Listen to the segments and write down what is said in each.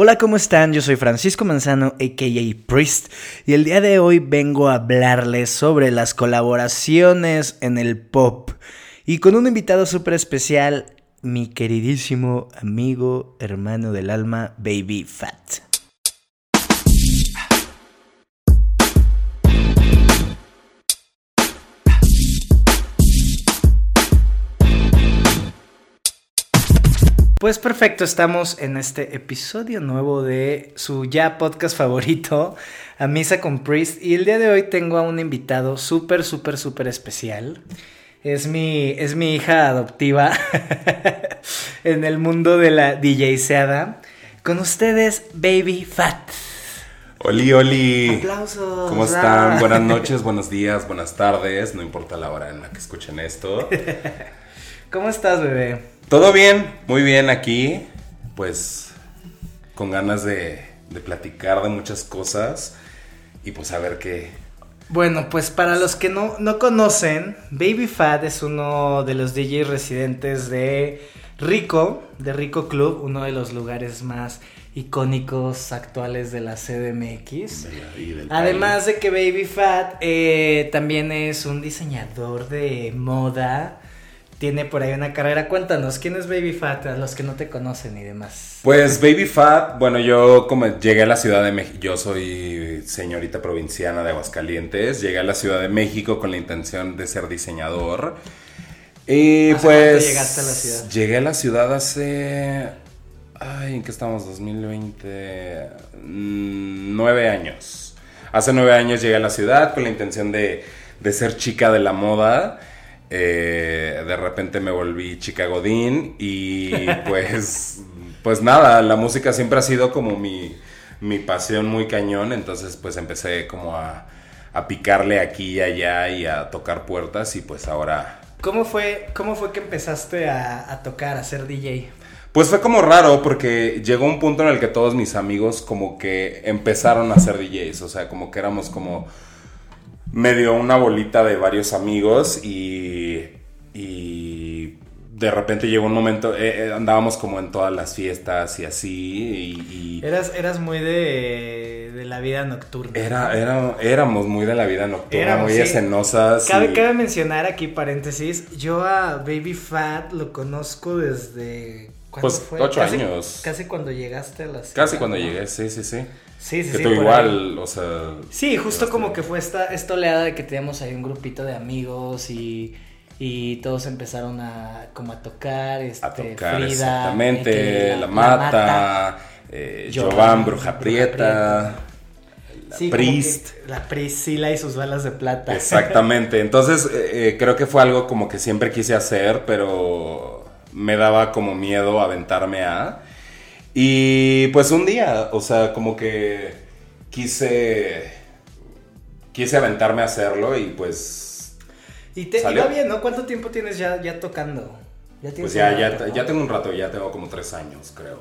Hola, ¿cómo están? Yo soy Francisco Manzano, aka Priest, y el día de hoy vengo a hablarles sobre las colaboraciones en el pop. Y con un invitado súper especial, mi queridísimo amigo, hermano del alma, Baby Fat. Pues perfecto, estamos en este episodio nuevo de su ya podcast favorito, A Misa con Priest, y el día de hoy tengo a un invitado súper, súper, súper especial. Es mi, es mi hija adoptiva en el mundo de la DJ Seada. Con ustedes, Baby Fat. Oli, Oli. Aplausos. ¿Cómo están? Buenas noches, buenos días, buenas tardes. No importa la hora en la que escuchen esto. ¿Cómo estás, bebé? Todo bien, muy bien aquí. Pues con ganas de, de platicar de muchas cosas y pues a ver qué. Bueno, pues para los que no, no conocen, Baby Fat es uno de los DJs residentes de Rico, de Rico Club, uno de los lugares más icónicos actuales de la CDMX. y del Además de que Baby Fat eh, también es un diseñador de moda. Tiene por ahí una carrera. Cuéntanos, ¿quién es Baby Fat? A los que no te conocen y demás. Pues Baby Fat, bueno, yo como llegué a la Ciudad de México, yo soy señorita provinciana de Aguascalientes, llegué a la Ciudad de México con la intención de ser diseñador. Y ¿Hace pues... llegaste a la ciudad? Llegué a la ciudad hace... Ay, ¿en qué estamos? 2020... mm, Nueve años. Hace nueve años llegué a la ciudad con la intención de, de ser chica de la moda. Eh, de repente me volví chica Godín y pues, pues nada, la música siempre ha sido como mi, mi pasión muy cañón, entonces pues empecé como a, a picarle aquí y allá y a tocar puertas y pues ahora... ¿Cómo fue, cómo fue que empezaste a, a tocar, a ser DJ? Pues fue como raro porque llegó un punto en el que todos mis amigos como que empezaron a ser DJs, o sea, como que éramos como medio una bolita de varios amigos y, y de repente llegó un momento, eh, eh, andábamos como en todas las fiestas y así y... y Eras, eras muy de, de la vida nocturna. era, era, éramos muy de la vida nocturna, Éramos, muy sí. escenosas. Cabe, y- cabe mencionar aquí, paréntesis, yo a Baby Fat lo conozco desde... ¿cuándo Pues, ocho Casi- años. Casi cuando llegaste a la ciudad, Casi cuando ¿no? llegué, sí, sí, sí. Sí, sí, que sí. igual, o sea... Sí, justo como que fue esta, esta oleada de que teníamos ahí un grupito de amigos y, y todos empezaron a como a tocar, este, A tocar, Frida, exactamente, eh, La Mata, eh, Jovan, Bruja Prieta, la Sí, Priest. La Priscila y sus balas de plata. Exactamente, entonces eh, eh, creo que fue algo como que siempre quise hacer, pero me daba como miedo aventarme a... Y pues un día, o sea, como que quise... Quise aventarme a hacerlo y pues... Y te ¿Salió? iba bien, ¿no? ¿Cuánto tiempo tienes ya, ya tocando? Ya tienes Pues ya, ya, rato, ¿no? ya tengo un rato, ya tengo como tres años, creo.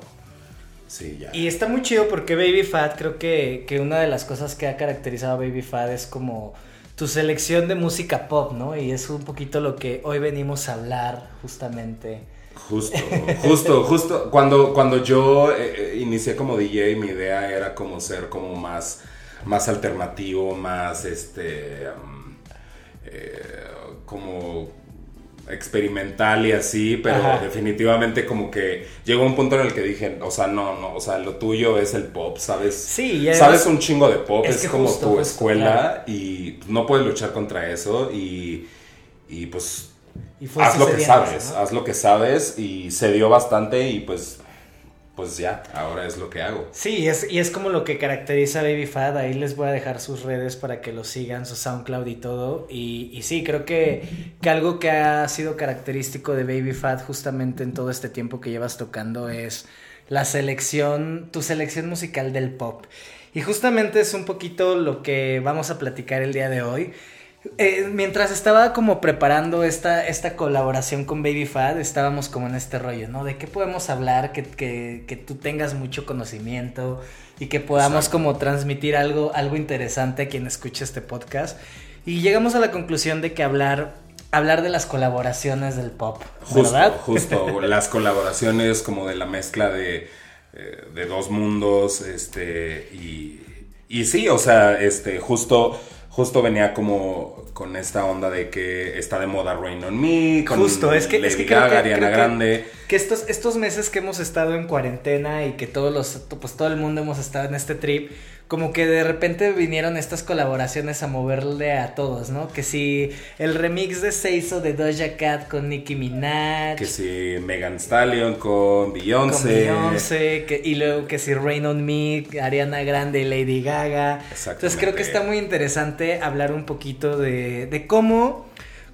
Sí, ya. Y está muy chido porque Baby Fat, creo que, que una de las cosas que ha caracterizado a Baby Fat es como tu selección de música pop, ¿no? Y es un poquito lo que hoy venimos a hablar justamente. Justo, justo, justo. Cuando, cuando yo eh, eh, inicié como DJ, mi idea era como ser como más, más alternativo, más este, um, eh, como experimental y así, pero Ajá. definitivamente como que llegó un punto en el que dije, o sea, no, no, o sea, lo tuyo es el pop, ¿sabes? Sí, además- Sabes un chingo de pop, Es es, que como justo, tu justo, escuela y no puedes luchar contra eso y, y pues Y fue haz lo que sabes, ¿no? haz lo que sabes y se dio bastante y pues, pues ya, ahora es lo que hago. Sí, es, y es como lo que caracteriza a Baby Fat. Ahí les voy a dejar sus redes para que lo sigan, su SoundCloud y todo. Y, y sí, creo que, que algo que ha sido característico de Baby Fat justamente en todo este tiempo que llevas tocando es la selección, tu selección musical del pop. Y justamente es un poquito lo que vamos a platicar el día de hoy. Eh, mientras estaba como preparando esta, esta colaboración con Baby Fat, estábamos como en este rollo, ¿no? De qué podemos hablar, que, que, que tú tengas mucho conocimiento y que podamos Exacto. como transmitir algo, algo interesante a quien escuche este podcast. Y llegamos a la conclusión de que hablar, hablar de las colaboraciones del pop, Justo, ¿verdad? justo, las colaboraciones como de la mezcla de eh, de dos mundos, este, y, y sí, o sea, este, justo, justo venía como con esta onda de que está de moda Rain on Me, con Justo, es que, Lady es que creo Gaga, que- Ariana creo que- Grande. Que estos, estos meses que hemos estado en cuarentena y que todos los, pues todo el mundo hemos estado en este trip, como que de repente vinieron estas colaboraciones a moverle a todos, ¿no? Que si el remix de Seiso de Doja Cat con Nicki Minaj. Que si Megan Stallion con con Beyoncé. Beyoncé, que- y luego que si Rain on Me, Ariana Grande y Lady Gaga. Entonces creo que está muy interesante hablar un poquito de, de cómo,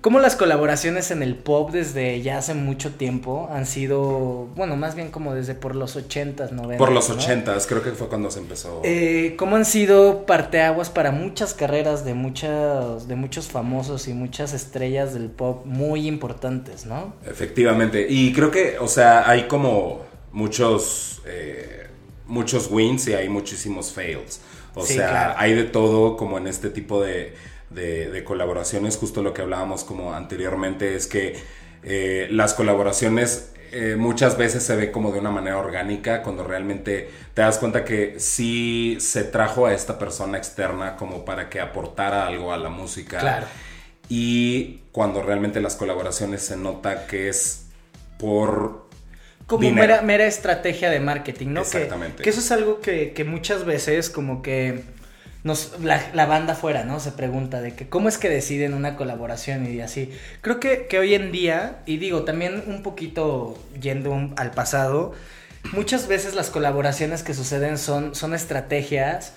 cómo las colaboraciones en el pop desde ya hace mucho tiempo han sido, bueno, más bien como desde por los 80s, 90s. Por los ¿no? ochentas, creo que fue cuando se empezó. Eh, cómo han sido parteaguas para muchas carreras de muchas de muchos famosos y muchas estrellas del pop muy importantes, ¿no? Efectivamente. Y creo que, o sea, hay como muchos, eh, muchos wins y hay muchísimos fails. O Sí, sea, claro. hay de todo como en este tipo de, de- de colaboraciones. Justo lo que hablábamos como anteriormente es que eh, las colaboraciones eh, muchas veces se ve como de una manera orgánica cuando realmente te das cuenta que sí se trajo a esta persona externa como para que aportara algo a la música. Claro. Y cuando realmente las colaboraciones se nota que es por Como mera, mera estrategia de marketing, ¿no? Que- Exactamente. Que, eso es algo que, que muchas veces como que nos, la, banda fuera, ¿no? Se pregunta de que cómo es que deciden una colaboración y así. Creo que, que hoy en día, y digo también un poquito yendo al pasado, muchas veces las colaboraciones que suceden son, son estrategias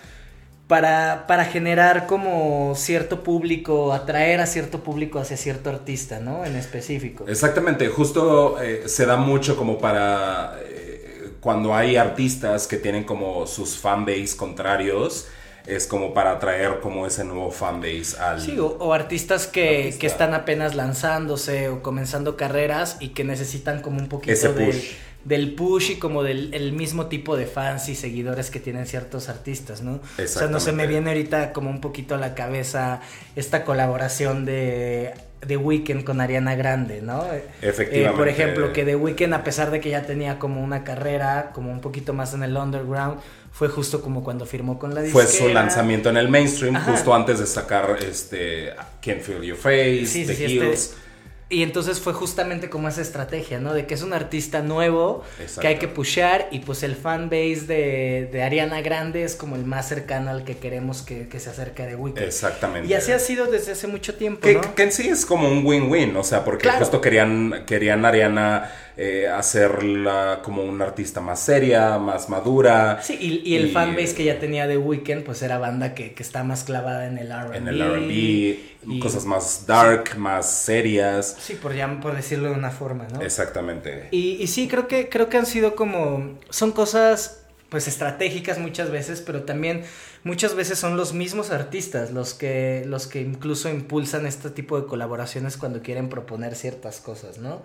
para, para generar como cierto público, atraer a cierto público hacia cierto artista, ¿no? En específico. Exactamente, justo eh, se da mucho como para eh, cuando hay artistas que tienen como sus fanbase contrarios, es como para atraer como ese nuevo fanbase al... Sí, o, o artistas que, Artista. que están apenas lanzándose o comenzando carreras y que necesitan como un poquito Ese del- push. Del, push y como del el mismo tipo de fans y seguidores que tienen ciertos artistas, ¿no? O sea, no se me viene ahorita como un poquito a la cabeza esta colaboración de The Weeknd con Ariana Grande, ¿no? Eh, Efectivamente. por ejemplo, que The Weeknd, a pesar de que ya tenía como una carrera, como un poquito más en el underground, fue justo como cuando firmó con la Fue disquera. su lanzamiento en el mainstream Ajá. justo antes de sacar este Can't Feel Your Face, Sí, sí, The sí, Hills. este- Y entonces fue justamente como esa estrategia, ¿no? De que es un artista nuevo Exacto. que hay que pushear y pues el fanbase de, de Ariana Grande es como el más cercano al que queremos que, que se acerque The Weeknd. Exactamente. Y así ha sido desde hace mucho tiempo, Que, ¿no? que en sí es como un win-win, o sea, porque Claro. justo querían, querían Ariana eh, hacerla como una artista más seria, más madura. Sí, y, y el Y- fanbase que ya tenía The Weeknd pues era banda que, que está más clavada en el R&B. En el RB, cosas más dark, más serias. Sí, por, ya, por decirlo de una forma, ¿no? Exactamente. Y, y sí, creo que, creo que han sido como, son cosas pues estratégicas muchas veces, pero también muchas veces son los mismos artistas los que, los que incluso impulsan este tipo de colaboraciones cuando quieren proponer ciertas cosas, ¿no?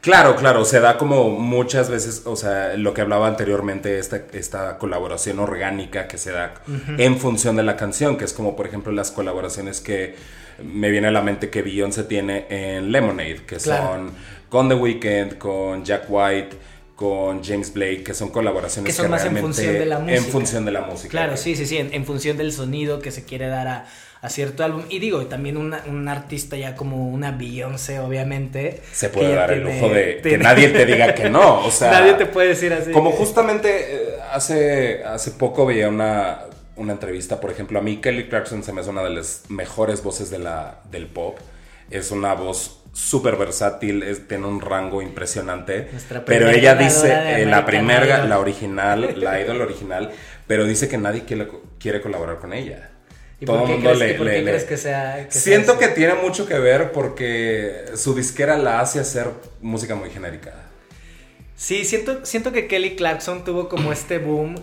Claro, claro, se da como muchas veces, o sea, lo que hablaba anteriormente, esta, esta colaboración orgánica que se da en función de la canción, que es como por ejemplo las colaboraciones que me viene a la mente que Beyoncé tiene en Lemonade, que Claro. son con The Weeknd, con Jack White, con James Blake, que son colaboraciones Que son más en función de la En música. función de la música. Claro, sí, sí, sí, en, en función del sonido que se quiere dar a, a cierto álbum. Y digo, también una- un artista ya como una Beyoncé, obviamente. Se puede dar el lujo de que nadie te diga que no, o sea... Nadie te puede decir así. Como justamente eh, hace, hace poco veía una, una entrevista, por ejemplo, a mí Kelly Clarkson se me hace una de las mejores voces de la, del pop. Es una voz súper versátil, es- tiene un rango impresionante. Pero ella dice, eh, la primera, la original, la idol original, pero dice que nadie quiere, quiere colaborar con ella. ¿Y Todo por qué, el mundo crees, le- le- le- crees que sea? que Siento que tiene mucho que ver porque su disquera la hace hacer música muy genérica. Sí, siento, siento que Kelly Clarkson tuvo como este boom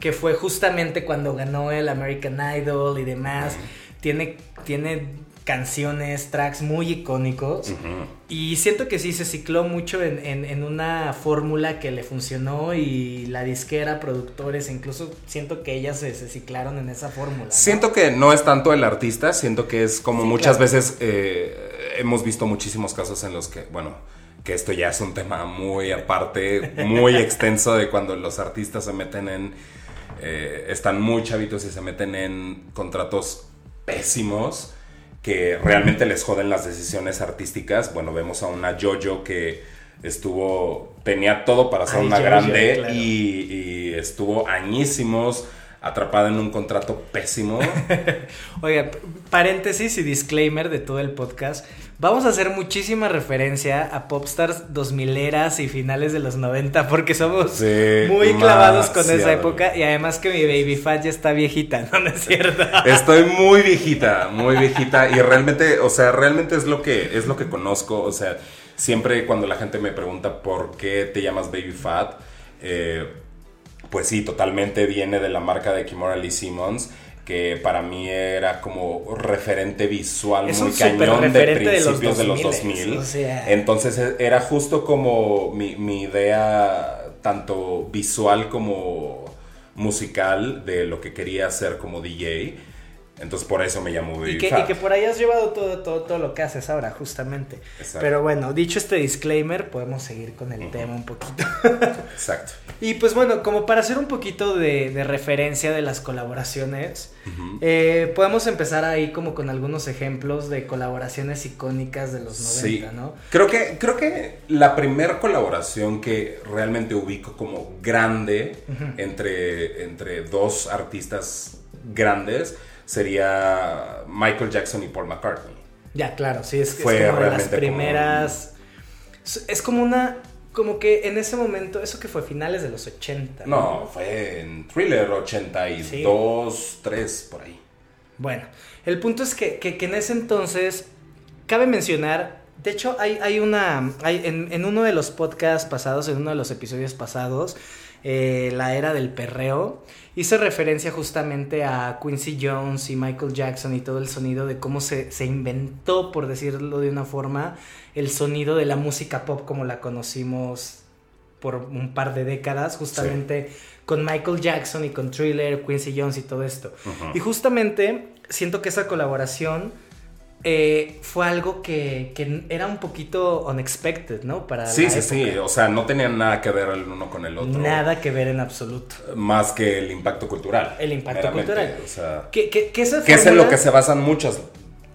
que fue justamente cuando ganó el American Idol y demás. Tiene, tiene canciones, tracks muy icónicos. Y siento que sí se cicló mucho en, en- en una fórmula que le funcionó y la disquera, productores, incluso siento que ellas se, se ciclaron en esa fórmula. ¿no? Siento que no es tanto el artista, siento que es como Sí, muchas claro. veces eh, hemos visto muchísimos casos en los que, bueno, que esto ya es un tema muy aparte, muy extenso de cuando los artistas se meten en, eh, están muy chavitos y se meten en contratos pésimos que realmente les joden las decisiones artísticas. Bueno, vemos a una Jojo que estuvo, tenía todo para ser Ay, una grande claro. y, y estuvo añísimos atrapada en un contrato pésimo. Oiga, paréntesis y disclaimer de todo el podcast. Vamos a hacer muchísima referencia a popstars 2000 eras y finales de los 90 porque somos Sí, muy clavados con esa época y además que mi baby fat ya está viejita, ¿no, ¿No es cierto? Estoy muy viejita, muy viejita y realmente, o sea, realmente es lo que es lo que conozco, o sea, siempre cuando la gente me pregunta por qué te llamas Baby Fat, eh, pues sí, totalmente viene de la marca de Kimora Lee Simmons, que para mí era como referente visual Es muy cañón de de los principios de los 2000s, 2000. o sea. Entonces e- era justo como mi, mi idea, tanto visual como musical, de lo que quería hacer como DJ. Entonces por eso me llamo Baby Y que, y que por ahí has llevado todo, todo, todo lo que haces ahora, justamente. Exacto. Pero bueno, dicho este disclaimer, podemos seguir con el tema un poquito. Exacto. Y pues bueno, como para hacer un poquito de, de referencia de las colaboraciones, eh, podemos empezar ahí como con algunos ejemplos de colaboraciones icónicas de los 90, Sí. ¿no? Creo que, creo que la primera colaboración que realmente ubico como grande entre, entre dos artistas grandes sería Michael Jackson y Paul McCartney. Ya, claro, sí, es, es Fue como de las como- primeras... Es- Es como una... Como que en ese momento, eso que fue finales de los 80. No, fue en Thriller 82, 3, por ahí. Bueno, el punto es que, que- que en ese entonces, cabe mencionar, de hecho hay, hay una, hay, en, en uno de los podcasts pasados, en uno de los episodios pasados, eh, la era del perreo, hice referencia justamente a Quincy Jones y Michael Jackson y todo el sonido de cómo se, se inventó, por decirlo de una forma, el sonido de la música pop como la conocimos por un par de décadas, justamente con Michael Jackson y con Thriller, Quincy Jones y todo esto. Y justamente siento que esa colaboración eh, fue algo que, que era un poquito unexpected, ¿no? Para Sí, la sí, sí. época. O sea, no tenían nada que ver el uno con el otro. Nada que ver en absoluto. Más que el impacto cultural. El impacto cultural. O sea, Que, que, que esa que es en lo que se basan muchas.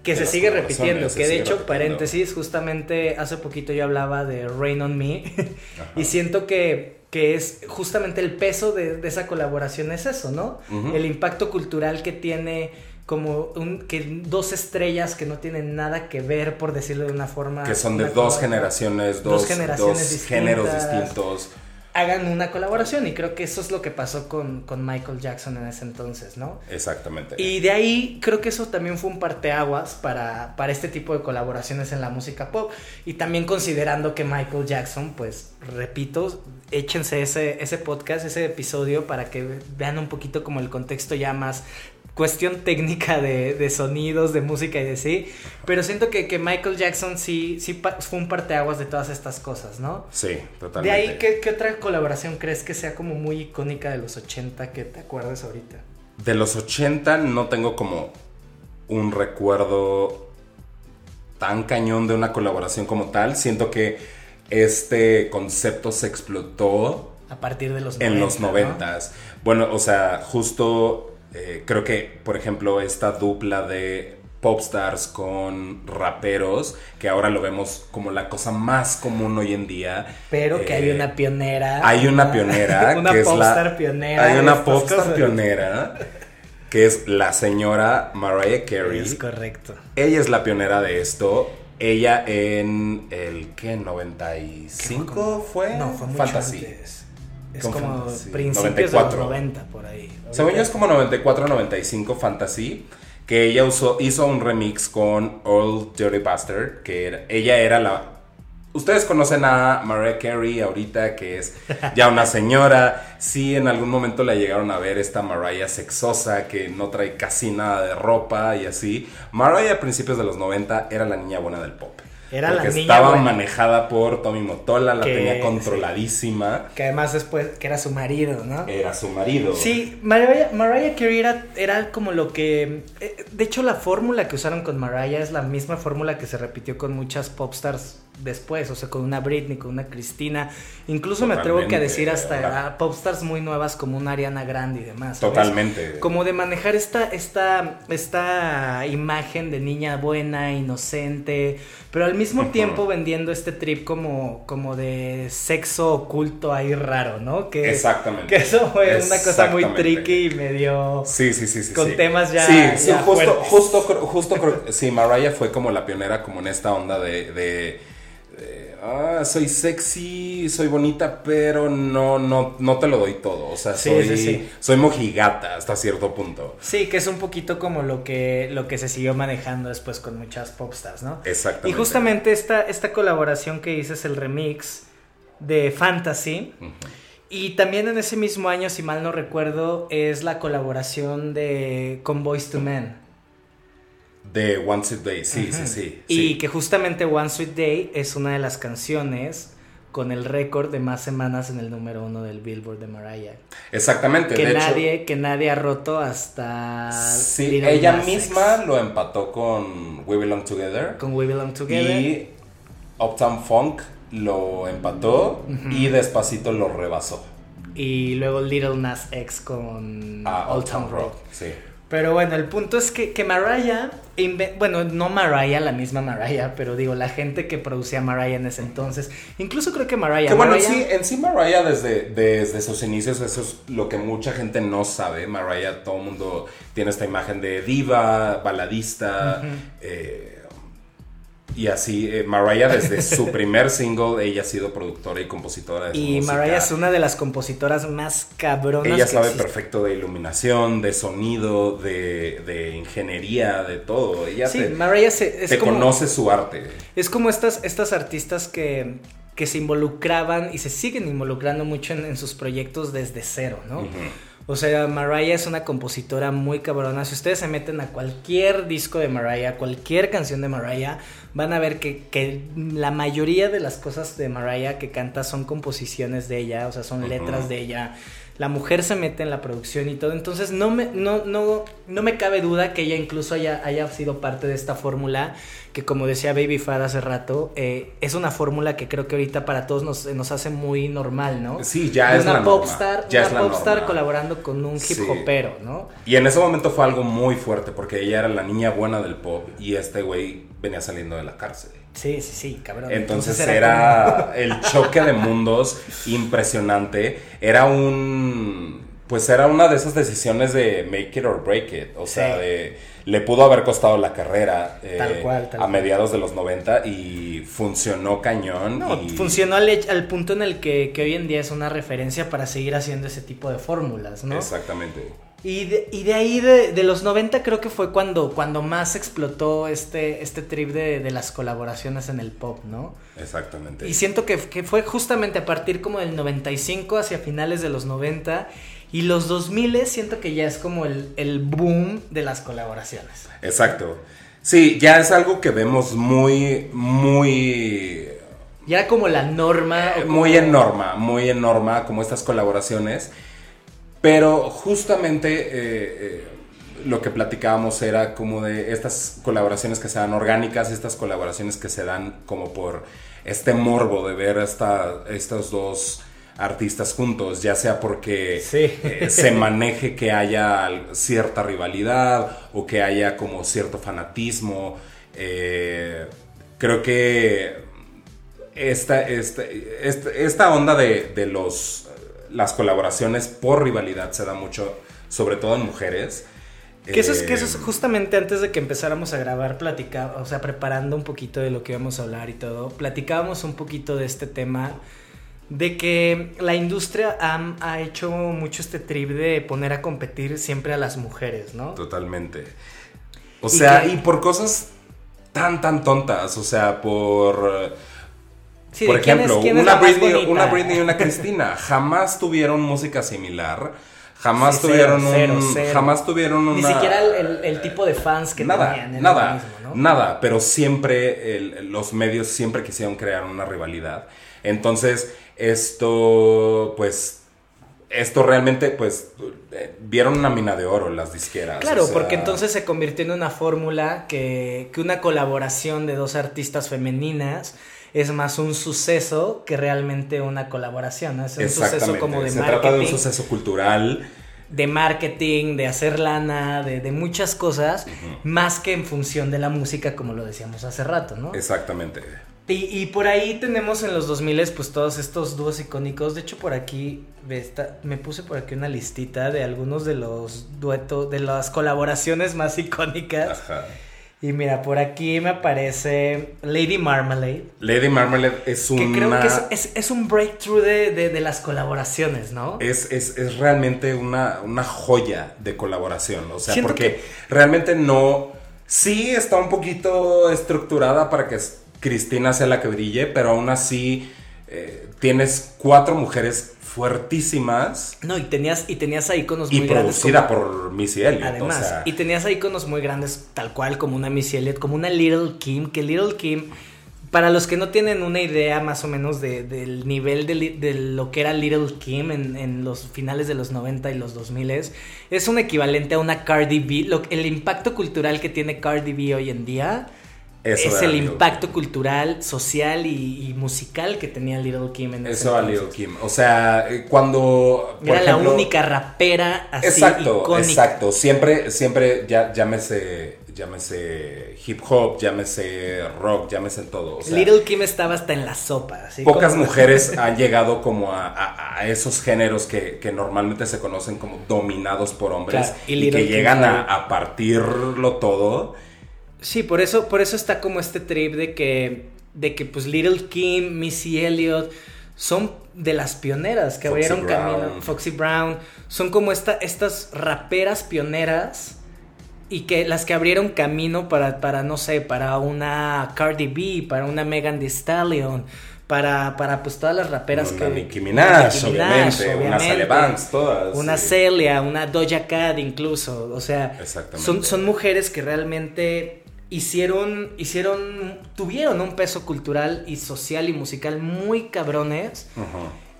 que se sigue repitiendo. se Que de hecho, repitiendo. paréntesis, justamente hace poquito yo hablaba de Rain on Me. Y siento que, que es justamente el peso de, de esa colaboración es eso, ¿no? El impacto cultural que tiene como un, que dos estrellas que no tienen nada que ver, por decirlo de una forma. Que son de dos generaciones, Dos dos, generaciones dos géneros distintas. distintos. Hagan una colaboración y creo que eso es lo que pasó con, con Michael Jackson en ese entonces, ¿no? Exactamente. Y de ahí creo que eso también fue un parteaguas para, para este tipo de colaboraciones en la música pop. Y también considerando que Michael Jackson, pues repito, échense ese, ese podcast, ese episodio para que vean un poquito como el contexto ya más cuestión técnica de, de sonidos, de música y de sí. Pero siento que, que Michael Jackson sí, sí fue un parteaguas de todas estas cosas, ¿no? Sí, De totalmente. ahí, ¿qué, qué otra colaboración crees que sea como muy icónica de los 80 que te acuerdes ahorita? De los 80 no tengo como un recuerdo tan cañón de una colaboración como tal. Siento que este concepto se explotó A partir de los en los ¿no? noventas. Bueno, o sea, justo eh, creo que, por ejemplo, esta dupla de popstars con raperos, que ahora lo vemos como la cosa más común hoy en día. Pero que Eh, hay una pionera. Hay una pionera, una que es la... popstar pionera. Hay una popstar cosas. pionera, que es la señora Mariah Carey. Es correcto. Ella es la pionera de esto. Ella en el, ¿qué? ¿95 fue? No, fue mucho Fantasy. antes. Es como Fantasy. principios 94. de los 90 por ahí. Según yo es como 94-95 Fantasy. Que ella usó, hizo un remix con Old Dirty Bastard. Que era- ella era la. Ustedes conocen a Mariah Carey ahorita, que es ya una señora. Sí, en algún momento la llegaron a ver esta Mariah sexosa, que no trae casi nada de ropa y así. Mariah a principios de los 90 era la niña buena del pop. Era la niña estaba manejada por Tommy Motola, la Que- tenía controladísima. Que además después, que era su marido, ¿no? Era su marido. Sí, Mariah, Mariah Carey era, era como lo que... eh, De hecho, la fórmula que usaron con Mariah es la misma fórmula que se repitió con muchas popstars después, o sea, con una Britney, con una Cristina, incluso me atrevo que a decir hasta a popstars muy nuevas como una Ariana Grande y demás. Totalmente. Como de manejar esta, esta, esta imagen de niña buena, inocente, pero al mismo tiempo vendiendo este trip como, como de sexo oculto ahí raro, ¿no? Que, Exactamente. Que eso fue una cosa muy tricky y medio... Sí, sí, sí, sí. Con temas ya... Sí, sí justo, justo, justo, sí, Mariah fue como la pionera como en esta onda de ah, soy sexy, soy bonita, pero no, no, no te lo doy todo. O sea, soy, soy mojigata hasta cierto punto. Sí, que es un poquito como lo que, lo que se siguió manejando después con muchas popstars, ¿no? Exactamente. Y justamente esta, esta colaboración que dices, el remix de Fantasy. Y también en ese mismo año, si mal no recuerdo, es la colaboración de con Boys to Men. De One Sweet Day, sí, sí, sí. Y que justamente One Sweet Day es una de las canciones con el récord de más semanas en el número uno del Billboard de Mariah. Exactamente. Que, nadie, que nadie ha roto hasta... Sí, ella misma lo empató con We Belong Together. Con We Belong Together. Y Uptown Funk lo empató y Despacito lo rebasó. Y luego Little Nas X con ah, Old Town Road. Sí. Pero bueno, el punto es que, que Mariah, bueno, no Mariah, la misma Mariah, pero digo, la gente que producía Mariah en ese entonces, incluso creo que Mariah... Que bueno, sí, en sí Mariah desde, desde sus inicios, eso es lo que mucha gente no sabe. Mariah, todo el mundo tiene esta imagen de diva, baladista, y así, eh, Mariah desde su primer single, ella ha sido productora y compositora de su Y Mariah es una de las compositoras más cabronas. Ella sabe perfecto de iluminación, de sonido, de, ingeniería, de todo. Ella sí, Mariah se, te conoce su arte. Es como estas, estas artistas que, que se involucraban y se siguen involucrando mucho en, sus proyectos desde cero, ¿no? O sea, Mariah es una compositora muy cabrona. Si ustedes se meten a cualquier disco de Mariah, cualquier canción de Mariah, van a ver que, la mayoría de las cosas de Mariah que canta son composiciones de ella, o sea, son letras de ella la mujer se mete en la producción y todo. Entonces no me, no, no, no me cabe duda que ella incluso haya, haya sido parte de esta fórmula que como decía Baby Fad hace rato, eh, es una fórmula que creo que ahorita para todos nos, nos hace muy normal, ¿no? Sí, ya es una la popstar, ya una popstar colaborando con un hip hopero, ¿no? Y en ese momento fue algo muy fuerte porque ella era la niña buena del pop y este güey venía saliendo de la cárcel. Sí, sí, sí, cabrón. Entonces, era, el choque de mundos impresionante. Era un. Pues era una de esas decisiones de make it or break it. O sea, de. Le pudo haber costado la carrera tal cual, a mediados de los 90 y funcionó cañón. No, funcionó al, al, punto en el que, que hoy en día es una referencia para seguir haciendo ese tipo de fórmulas, ¿no? Exactamente. Y de, y de ahí, de, los 90, creo que fue cuando, cuando más explotó este, este trip de, las colaboraciones en el pop, ¿no? Exactamente. Y siento que, fue justamente a partir como del 95 hacia finales de los 90. Y los 2000 siento que ya es como el, el boom de las colaboraciones. Exacto. Sí, ya es algo que vemos muy, muy... Ya como la norma. Muy en norma, muy en norma, como estas colaboraciones. Pero justamente eh, eh, lo que platicábamos era como de estas colaboraciones que se dan orgánicas, estas colaboraciones que se dan como por este morbo de ver esta, estos dos artistas juntos, ya sea porque eh, se maneje que haya cierta rivalidad o que haya como cierto fanatismo. creo que esta, esta, esta, onda de, de los las colaboraciones por rivalidad se da mucho, sobre todo en mujeres. Que eso, es, que eso es eh, justamente antes de que empezáramos a grabar, platicaba, o sea, preparando un poquito de lo que íbamos a hablar y todo, platicábamos un poquito de este tema, de que la industria ha hecho mucho este trip de poner a competir siempre a las mujeres, ¿no? Totalmente. O sea, y por cosas tan, tan tontas, o sea, por por ejemplo, una, Britney, y una Cristina jamás tuvieron música similar. Jamás tuvieron un, jamás tuvieron una ni siquiera el, tipo de fans que nada, tenían nada, nada, pero siempre los medios siempre quisieron crear una rivalidad. Entonces esto, pues esto realmente, pues, eh, vieron una mina de oro las disqueras. Claro, porque entonces se convirtió en una fórmula que, que, una colaboración de dos artistas femeninas es más un suceso que realmente una colaboración, ¿no? Es un suceso como de Se marketing. trata de un suceso cultural. de marketing, de hacer lana, de, de muchas cosas, más que en función de la música, como lo decíamos hace rato, ¿no? Exactamente. Y, y por ahí tenemos en los 2000 pues todos estos dúos icónicos. De hecho, por aquí esta- me puse por aquí una listita de algunos de los duetos, de las colaboraciones más icónicas. Ajá. Y mira, por aquí me aparece Lady Marmalade. Lady Marmalade es Que una... creo que es, es- es un breakthrough de, de- de las colaboraciones, ¿no? Es, es- es realmente una, una joya de colaboración. O sea, Siento porque que- realmente no. Sí está un poquito estructurada para que Cristina sea la que brille, pero aún así eh, tienes cuatro mujeres fuertísimas No, y tenías, y tenías a iconos y muy grandes. producida como- por Missy Elliott. Además, o sea, y tenías a iconos muy grandes, tal cual como una Missy Elliott, como una Little Kim, que Little Kim, para los que no tienen una idea más o menos de- del nivel de, lo que era Little Kim en, en los finales de los 90 y los 2000 es un equivalente a una Cardi B. Lo- el impacto cultural que tiene Cardi B hoy en día eso es el Lil' impacto cultural, social y, y musical que tenía Little Kim en ese Eso a. Lil Kim. O sea, eh, cuando. por Era la ejemplo- única rapera así Exacto, icónica. exacto. Siempre, siempre, ya, llámese, llámese hip hop, llámese rock, llámese todo. O sea, Little Kim estaba hasta en la sopa. así pocas mujeres han llegado como a, a- a esos géneros que, que normalmente se conocen como dominados por hombres Claro, y y, Little que Kim llegan a partirlo todo. Sí, por eso, por eso está como este trip de que, de que pues Little Kim, Missy Elliott son de las pioneras que Foxy abrieron Brown. camino. Foxy Brown, son como esta, estas raperas pioneras y que las que abrieron camino para, para no sé, para una Cardi B, para una Megan Thee Stallion, para, para pues todas las raperas Una que... Nicki Minaj, obviamente, una obviamente. Sally Banks, todas. Una sí. Celia, una Doja Cat incluso, o sea, son mujeres que realmente hicieron, hicieron, tuvieron un peso cultural y social y musical muy cabrones.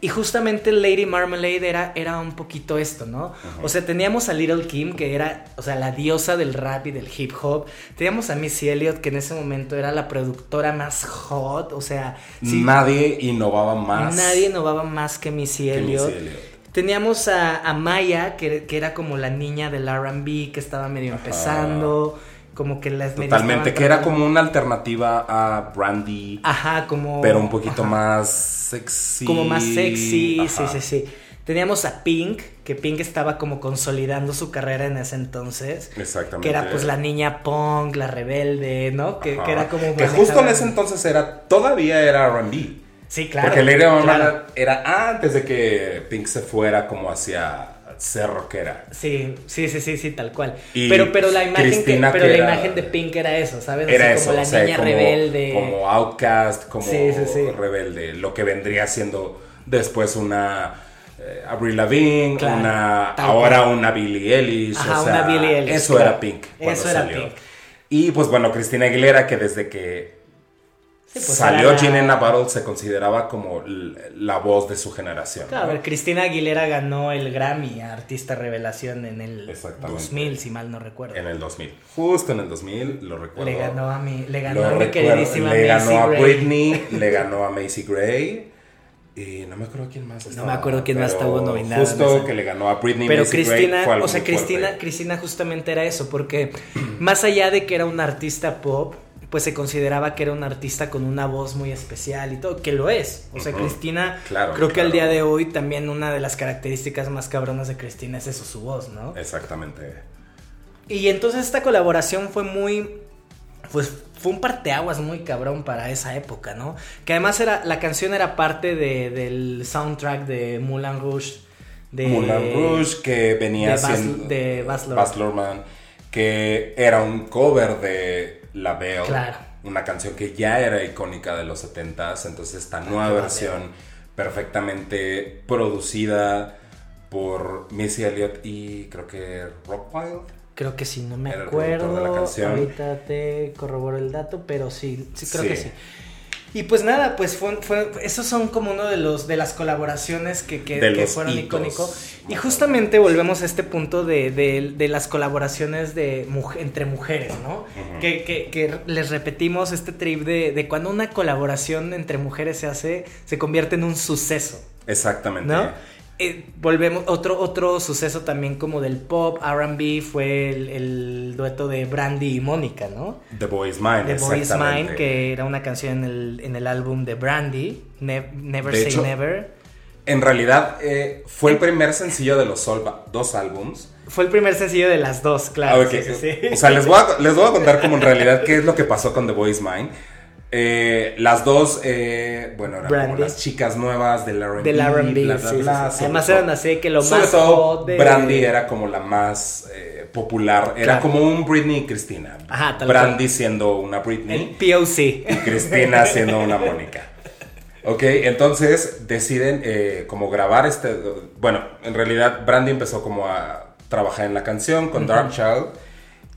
Y justamente Lady Marmalade era, era un poquito esto, ¿no? O sea, teníamos a Little Kim, que era, o sea, la diosa del rap y del hip hop. Teníamos a Missy Elliott, que en ese momento era la productora más hot, o sea, sí, Nadie innovaba más. nadie innovaba más que Missy que Missy Elliott. Elliott. Teníamos a, a Maya, que, que era como la niña del RB, que estaba medio Ajá. empezando, como que las Totalmente, que era como una alternativa a Brandy. Ajá, como... pero un poquito ajá, más sexy. Como más sexy, Ajá. sí, sí, sí. Teníamos a Pink, que Pink estaba como consolidando su carrera en ese entonces. Exactamente. Que era pues la niña punk, la rebelde, ¿no? Que, que era como... Que justo en ese entonces era. Todavía era RB. Sí, claro. Porque Lady claro. era antes de que Pink se fuera como hacia ser rockera. Sí, sí, sí, sí, sí, tal cual. Y pero, pero la imagen que, pero que la era- imagen de Pink era eso, ¿sabes? Era Así eso, como la o sea, niña como, rebelde. como Outcast, como Sí, sí, sí. rebelde. Lo que vendría siendo después una eh, Avril Lavigne, Claro, una ahora cual. una Billie Eilish. Ajá, o sea, una Billie Eilish, Eso claro. era Pink. Cuando Eso era salió. Pink. Y pues bueno, Cristina Aguilera, que desde que Sí, pues salió la- Gina Navarro se consideraba como la voz de su generación. Claro, a ¿no? ver, Cristina Aguilera ganó el Grammy a Artista Revelación en el Exactamente. 2000, si mal no recuerdo. En el 2000. Justo en el 2000, lo recuerdo. Le ganó a mi, le ganó Lo a mi queridísima Le Macy ganó a Gray. Britney, le ganó a Macy Gray. Y no me acuerdo quién más estaba. me acuerdo quién más estuvo nominada Justo que le ganó a Britney Pero Macy Cristina, o sea, Cristina, fuerte. Cristina justamente era eso, porque más allá de que era una artista pop, pues se consideraba que era un artista con una voz muy especial y todo, que lo es. O sea. Cristina, Claro, creo que al día de hoy también una de las características más cabronas de Cristina es eso, su voz, ¿no? Exactamente. Y entonces esta colaboración fue muy. Pues fue un parteaguas muy cabrón para esa época, ¿no? Que además era. La canción era parte de- del soundtrack de Moulin Rouge. De, Moulin Rouge, que venía de siendo. de Baz Luhrmann. Luhrmann, que era un cover de La Belle. Claro. Una canción que ya era icónica de los 70s. Entonces, esta nueva versión, perfectamente producida por Missy Elliott y creo que Rockwild. Creo que sí, no me acuerdo. Ahorita te corroboro el dato, pero sí, sí creo Sí. que sí. Y pues nada, pues fue, fue, esos son como uno de los de las colaboraciones que, que, fueron icónicos. Y justamente volvemos a este punto de, de- de las colaboraciones de muj- entre mujeres, ¿no? Que, que- que les repetimos este trip de, de cuando una colaboración entre mujeres se hace, se convierte en un suceso, Exactamente. ¿no? Eh, volvemos, otro, otro suceso también como del pop, RB, fue el, el dueto de Brandy y Mónica, ¿no? The Boy's Mine, The Boy's. Mine, que era una canción en el, en el álbum de Brandy, Ne- Never De Say hecho, Never. En realidad, eh, fue el primer sencillo de los Solva, dos álbums. Fue el primer sencillo de las dos, claro. Ah, ok. sí, sí, sí. O sea, les voy, a, les voy a contar como en realidad qué es lo que pasó con The Boy's Mine. Eh, las dos, eh, bueno, eran Brandy. como las chicas nuevas del R&B. Del R&B, bla, bla, sí, sí, bla, sí. sobre Además todo- eran así que lo sobre más todo, de- Brandy era como la más eh, popular. Era Claro. como un Britney y Cristina. Ajá, tal Brandy siendo una El Britney POC. y Cristina siendo una Mónica. Ok, entonces deciden como grabar este... Bueno, en realidad Brandy empezó como a trabajar en la canción con Dark Child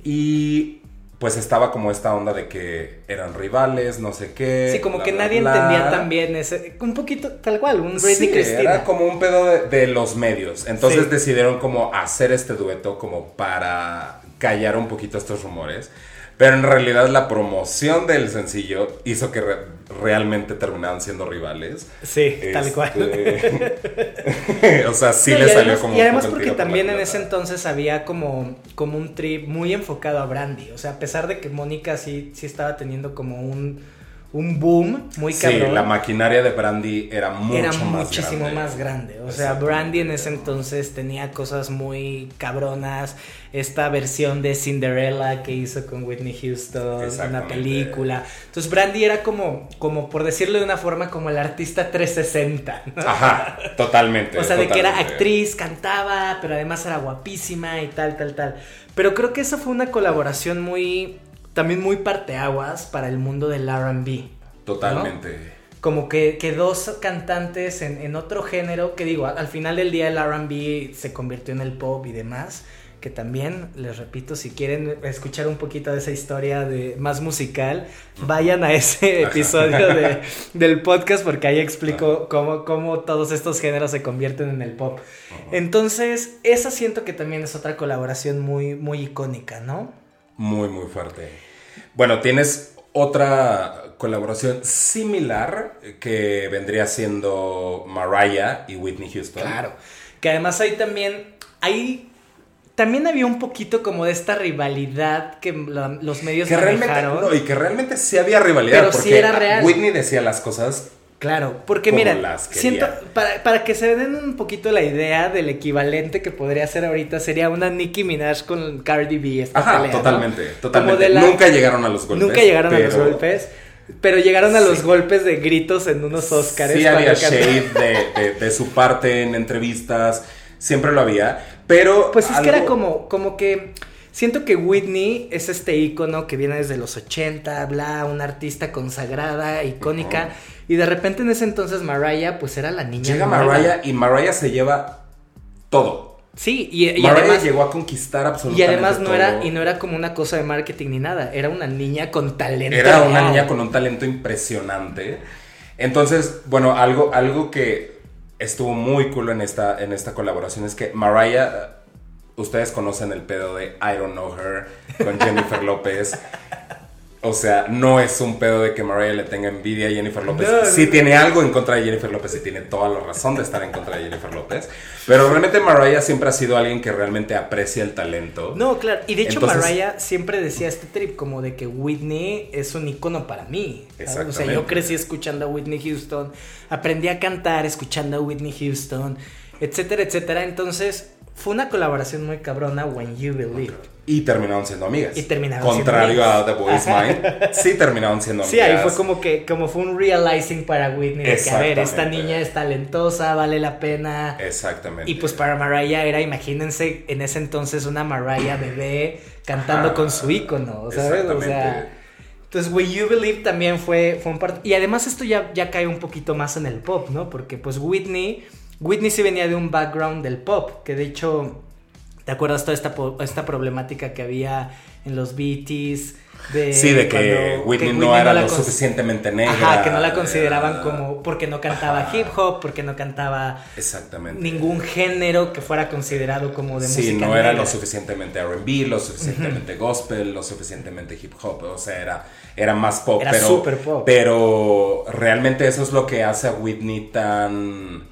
y pues estaba como esta onda de que eran rivales, no sé qué. Sí, como bla, que bla, nadie bla. entendía también ese. Un poquito, tal cual, un Britney Sí, Christina. era como un pedo de, de los medios. Entonces Sí. decidieron como hacer este dueto como para callar un poquito estos rumores. Pero en realidad la promoción del sencillo hizo que re- realmente terminaran siendo rivales. Sí, tal Este, cual. o sea, sí No, le salió como y además porque por también en ese entonces había como, como un trip muy enfocado a Brandy. O sea, a pesar de que Mónica sí, sí estaba teniendo como un, un boom muy Sí, cabrón. la maquinaria de Brandy era mucho era más muchísimo grande. más grande. O sea, Brandy en ese entonces tenía cosas muy cabronas. Esta versión de Cinderella que hizo con Whitney Houston, una película. Entonces Brandy era como, como por decirlo de una forma, como el artista 360. ¿no? Ajá, totalmente. O sea, de que era actriz, cantaba, pero además era guapísima y tal, tal, tal. Pero creo que esa fue una colaboración muy, también muy parteaguas para el mundo del RB. Totalmente. Como que, que dos cantantes en, en otro género, que digo, al final del día el RB se convirtió en el pop y demás. Que también, les repito, si quieren escuchar un poquito de esa historia de más musical, vayan a ese episodio de- del podcast porque ahí explico cómo, cómo todos estos géneros se convierten en el pop. Entonces, esa siento que también es otra colaboración muy, muy icónica, ¿no? Muy, muy fuerte. Bueno, tienes otra colaboración similar que vendría siendo Mariah y Whitney Houston. Claro. Que además ahí también, ahí también había un poquito como de esta rivalidad que la- los medios Que realmente, manejaron. no, y que realmente sí había rivalidad. Pero sí era real. Whitney decía las cosas. Claro, porque Como mira, siento, para, para que se den un poquito la idea del equivalente que podría ser ahorita, sería una Nicki Minaj con Cardi B. Esta Ajá, totalmente, totalmente. la- Nunca llegaron a los golpes. Nunca llegaron a los golpes, pero llegaron a los Sí. golpes de gritos en unos Oscars. Sí había shade de, de- de su parte en entrevistas. Siempre lo había. Pero. Pues es que era como, como que siento que Whitney es este ícono que viene desde los 80, bla, una artista consagrada, icónica. Y de repente en ese entonces Mariah, pues era la niña. Llega nueva. Mariah y Mariah se lleva todo. Sí, y, y Mariah además. llegó a conquistar Y absolutamente además no todo. era, y no era como una cosa de marketing ni nada, era una niña con talento. Era una niña con un talento impresionante. Entonces, bueno, algo, algo que estuvo muy cool en esta, en esta colaboración es que Mariah, ustedes conocen el pedo de I Don't Know Her con Jennifer López. O sea, no es un pedo de que Mariah le tenga envidia a Jennifer López. No, sí no. tiene algo en contra de Jennifer López y tiene toda la razón de estar en contra de Jennifer López. Pero realmente Mariah siempre ha sido alguien que realmente aprecia el talento. No, claro. Y de hecho Entonces- Mariah siempre decía este trip como de que Whitney es un icono para mí. O sea, yo crecí escuchando a Whitney Houston, aprendí a cantar escuchando a Whitney Houston, etcétera, etcétera. Entonces fue una colaboración muy cabrona, When You Believe. Y terminaron siendo amigas. Y terminaron Contrario siendo a. The Boys. Mine, sí terminaron siendo Sí, amigas. ahí fue como que como fue un realizing para Whitney de que a ver, esta niña es talentosa, vale la pena. Exactamente. Y pues para Mariah era, imagínense, en ese entonces una Mariah bebé cantando Ajá. con su ícono, ¿sabes? O sea, Exactamente. entonces When You Believe también fue, fue un parte... Y además esto ya, ya cae un poquito más en el pop, ¿no? Porque pues Whitney, Whitney sí venía de un background del pop, que de hecho ¿Te acuerdas toda esta, esta problemática que había en los BTs? De sí, de que Whitney, no era lo suficientemente negra. Ajá, que no la consideraban como porque no cantaba hip hop, porque no cantaba Exactamente. ningún género que fuera considerado como de sí, música. Sí, no era lo suficientemente RB, lo suficientemente gospel, lo suficientemente hip hop. O sea, era, era más pop. Era pero, super pop. Pero realmente eso es lo que hace a Whitney tan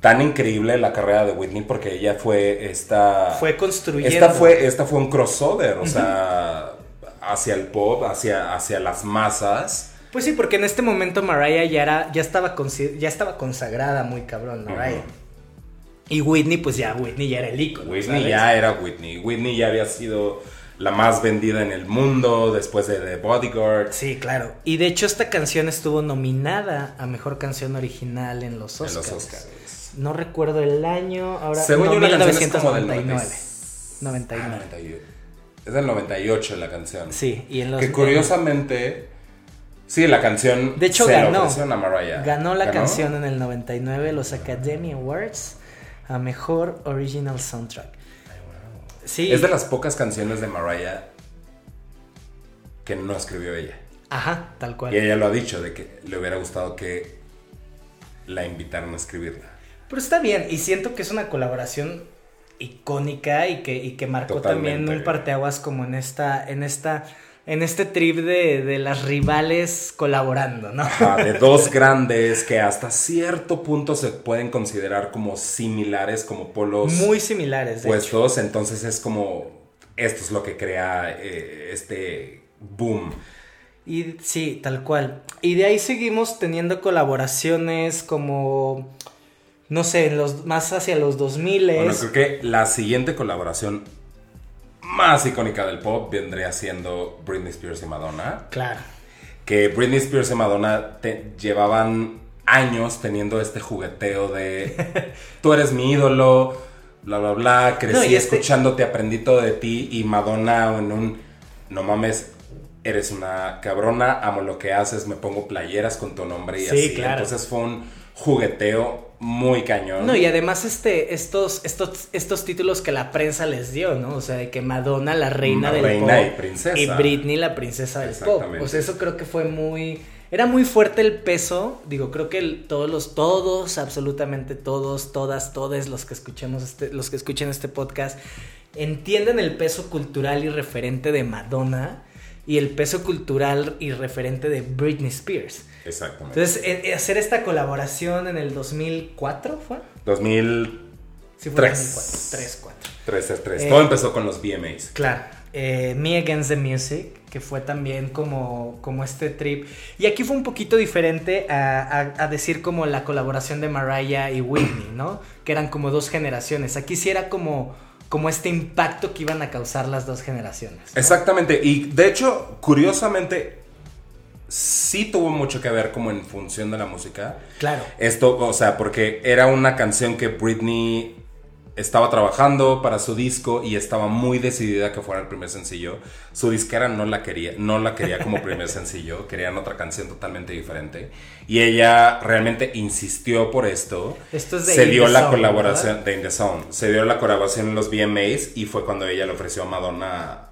tan increíble la carrera de Whitney porque ella fue esta fue construyendo esta fue esta fue un crossover o sea hacia el pop hacia hacia las masas pues sí porque en este momento Mariah ya era ya estaba ya estaba consagrada muy cabrón Mariah y Whitney pues ya Whitney ya era el icono Whitney ya era Whitney Whitney ya había sido la más vendida en el mundo después de The Bodyguard. Sí, claro. Y de hecho esta canción estuvo nominada a Mejor Canción Original en los Oscars. En los Oscars. No recuerdo el año. Ahora, Según yo, 1999. 99. Es del 98 la canción. Sí, y en los. Que curiosamente. Sí, la canción. De hecho, ganó. a Mariah. Ganó la canción en el 99, los Academy Awards, a mejor original soundtrack. Sí. Es de las pocas canciones de Mariah que no escribió ella. Ajá, tal cual. Y ella lo ha dicho, de que le hubiera gustado que la invitaran a escribirla. Pero está bien, y siento que es una colaboración icónica y que, y que marcó también un parteaguas como en esta, en esta, en este trip de, las rivales colaborando, ¿no? de dos grandes que hasta cierto punto se pueden considerar como similares, como polos. Muy similares, de Puestos, entonces es como, esto es lo que crea eh, este boom. Y sí, tal cual. Y de ahí seguimos teniendo colaboraciones como no sé, los, más hacia los 2000 Bueno, creo que la siguiente colaboración más icónica del pop vendría siendo Britney Spears y Madonna. Claro. Que Britney Spears y Madonna te, llevaban años teniendo este jugueteo de tú eres mi ídolo, bla, bla, bla, crecí este escuchándote, aprendí todo de ti y Madonna en un, no mames, eres una cabrona, amo lo que haces, me pongo playeras con tu nombre y sí, así. Claro. Entonces fue un jugueteo muy cañón. No, y además este, estos, estos, estos títulos que la prensa les dio, ¿no? O sea, de que Madonna, la reina del reina y princesa. Y Britney, la princesa del pop. O sea, eso creo que fue muy... Era muy fuerte el peso, digo, creo que todos los, todos, absolutamente todos, todas, todos los que escuchemos este, los que escuchen este podcast, entienden el peso cultural y referente de Madonna y el peso cultural y referente de Britney Spears. Exactamente. Entonces, eh, eh, hacer esta colaboración en el 2004 fue? 2003. Sí, fue 2004. 3, 4. 3, 3. Todo empezó con los VMAs. Claro. Eh, Me Against the Music, que fue también como, como este trip. Y aquí fue un poquito diferente a, a, decir como la colaboración de Mariah y Whitney, ¿no? Que eran como dos generaciones. Aquí sí era como, como este impacto que iban a causar las dos generaciones. Exactamente. Y de hecho, curiosamente, sí tuvo mucho que ver como en función de la música. Claro. Esto, o sea, porque era una canción que Britney estaba trabajando para su disco y estaba muy decidida que fuera el primer sencillo. Su disquera no la quería, no la quería como primer sencillo, querían otra canción totalmente diferente. Y ella realmente insistió por esto. Esto es de Se dio la colaboración de In the Zone. Se dio la colaboración en los VMAs y fue cuando ella le ofreció a Madonna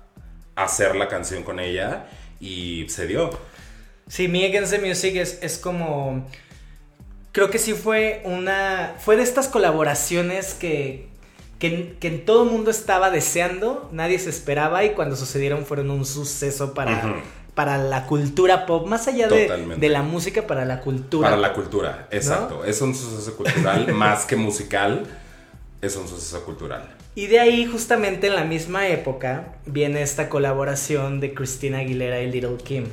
hacer la canción con ella y se dio. Sí, Me Against the Music es, es como... Creo que sí fue una... Fue de estas colaboraciones que, que, que en todo el mundo estaba deseando, nadie se esperaba y cuando sucedieron fueron un suceso para, para la cultura pop, más allá de, de, la música, para la cultura. Para la cultura, exacto. Es un suceso cultural más que musical, es un suceso cultural. Y de ahí, justamente en la misma época, viene esta colaboración de Christina Aguilera y Little Kim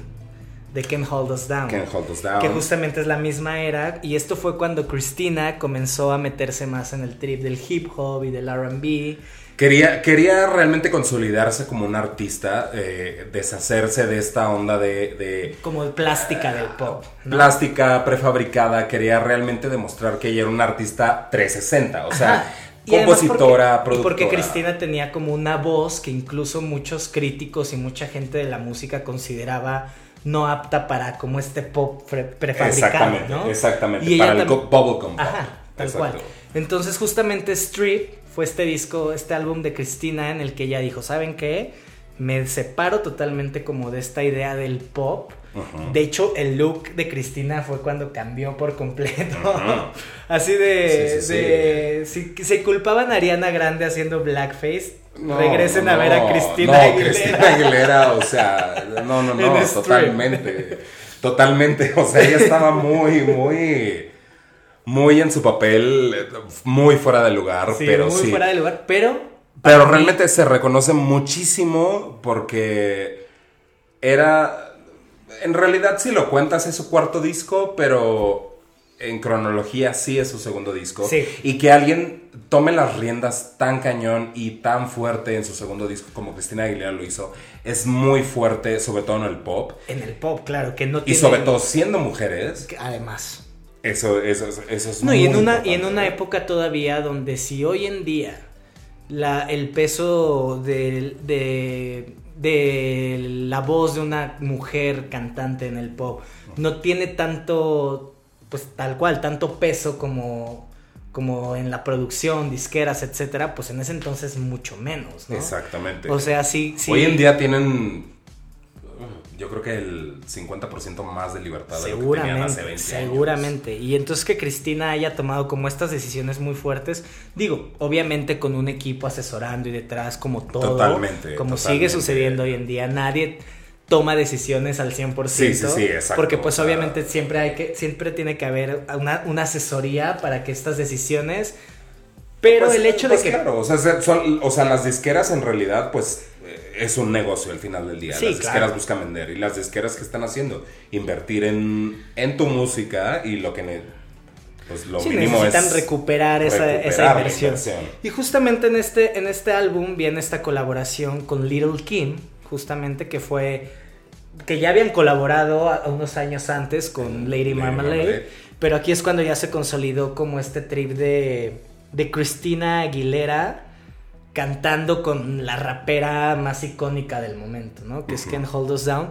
de Can Hold Us Down. Hold Us Down. Que justamente es la misma era. Y esto fue cuando Christina comenzó a meterse más en el trip del hip hop y del RB. Quería, quería realmente consolidarse como un artista, eh, deshacerse de esta onda de... como plástica del pop. Plástica, prefabricada, quería realmente demostrar que ella era una artista 360, o sea, compositora, productora. Y porque Cristina tenía como una voz que incluso muchos críticos y mucha gente de la música consideraba no apta para como este pop prefabricado, exactamente, ¿no? Exactamente, para el bubblegum Ajá, tal cual. Entonces justamente Street fue este disco, este álbum de Cristina en el que ella dijo, ¿saben qué? Me separo totalmente como de esta idea del pop. De hecho, el look de Cristina fue cuando cambió por completo. Así de, Sí, sí, de si se culpaban a Ariana Grande haciendo blackface, regresen a no, ver a Cristina no, Aguilera. Cristina Aguilera, o sea, no, no, no, totalmente. Totalmente. O sea, ella estaba muy, muy. Muy en su papel, muy fuera de lugar, Sí, pero muy sí. fuera de lugar, pero Pero mí- realmente se reconoce muchísimo porque era. En realidad, si lo cuentas, es su cuarto disco, pero en cronología sí es su segundo disco. Sí. Y que alguien tome las riendas tan cañón y tan fuerte en su segundo disco como Cristina Aguilera lo hizo, es muy fuerte, sobre todo en el pop. en el pop, claro, que no Y sobre todo siendo mujeres, además. eso, eso, eso, es No, muy y en una y en una época todavía donde si hoy en día la, el peso de, de, de la voz de una mujer cantante en el pop no tiene tanto, pues tal cual, tanto peso como, como en la producción, disqueras, etcétera, pues en ese entonces mucho menos, ¿no? Exactamente. O sea, sí, sí. Hoy en día tienen, yo creo que el 50% más de libertad de lo que tenían hace 20 años. seguramente. Y entonces que Cristina haya tomado como estas decisiones muy fuertes, digo, obviamente con un equipo asesorando y detrás como todo, Totalmente, como totalmente. sigue sucediendo hoy en día, nadie toma decisiones al 100%, Sí, sí, sí, exacto, porque pues obviamente siempre hay que siempre tiene que haber una, una asesoría para que estas decisiones pero Pues, el hecho pues de que Claro, o sea, son- o sea, las disqueras en realidad, pues, eh, es un negocio al final del día. Sí, las disqueras claro. buscan vender. Y las disqueras que están haciendo, invertir en, en tu música y lo que... pues lo Sí, mínimo necesitan es... recuperar esa, recuperar esa la inversión. inversión. Y justamente en este, en este álbum viene esta colaboración con Little Kim, justamente que fue que ya habían colaborado a- a unos años antes con Lady, Lady Marmalade, Marmalade. pero aquí es cuando ya se consolidó como este trip de, de Christina Aguilera cantando con la rapera más icónica del momento, ¿no? Que es Ujú. Can't Hold Us Down.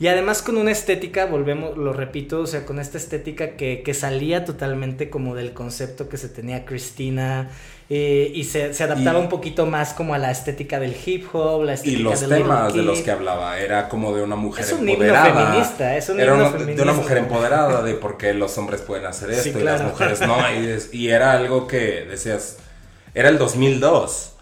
Y además con una estética, volvemos, lo repito, o sea, con esta estética que, que salía totalmente como del concepto que se tenía Cristina eh, y se, se adaptaba Y- un poquito más como a la estética del hip hop, la Y estética los del temas de los que hablaba era como de una mujer Es un himno empoderada. feminista, es un era himno una- de una feminista. mujer empoderada de por qué los hombres pueden hacer Sí, esto y las mujeres no. Y, y era algo que decías, era el 2002.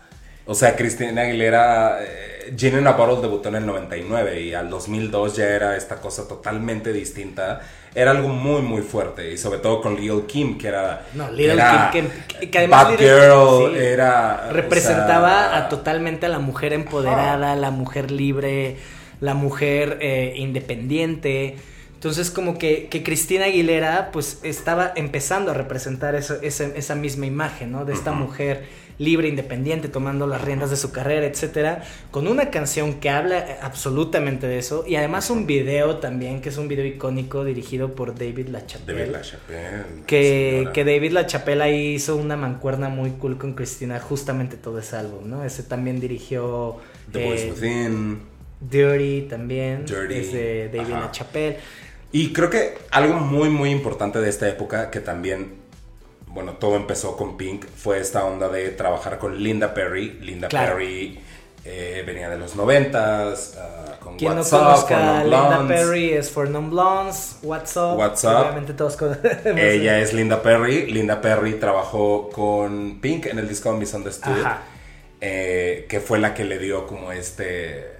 O sea, Cristina Aguilera, eh, Gin in a Bottle debutó en el 99 y al 2002 ya era esta cosa totalmente distinta. Era algo muy, muy fuerte y sobre todo con Lil Kim, que era... No, era Kim, que, que además Bad Girl, sí, era... o representaba sea, a totalmente a la mujer empoderada, la mujer libre, la mujer eh, independiente. Entonces como que, que Cristina Aguilera pues estaba empezando a representar eso- esa, esa misma imagen, ¿no? De esta mujer libre, independiente, tomando las riendas de su carrera, etcétera, con una canción que habla eh, absolutamente de eso y además un video también que es un video icónico dirigido por David LaChapelle. David LaChapelle. Que, David LaChapelle ahí hizo una mancuerna muy cool con Cristina, justamente todo ese álbum, ¿no? Ese también dirigió The Voice eh, Within. Dirty también, Dirty, es de David. LaChapelle. Y creo que algo muy, muy importante de esta época, que también, bueno, todo empezó con Pink, fue esta onda de trabajar con Linda Perry. Linda Claro. Perry eh, venía de los noventas, ah, con Quien What's no Up, conozca Linda. Perry es For Non Blondes, What's Up, What's Up. obviamente todos conocemos. Ella es Linda Perry. Linda Perry trabajó con Pink en el disco Misunderstood. Ajá. eh, que fue la que le dio como este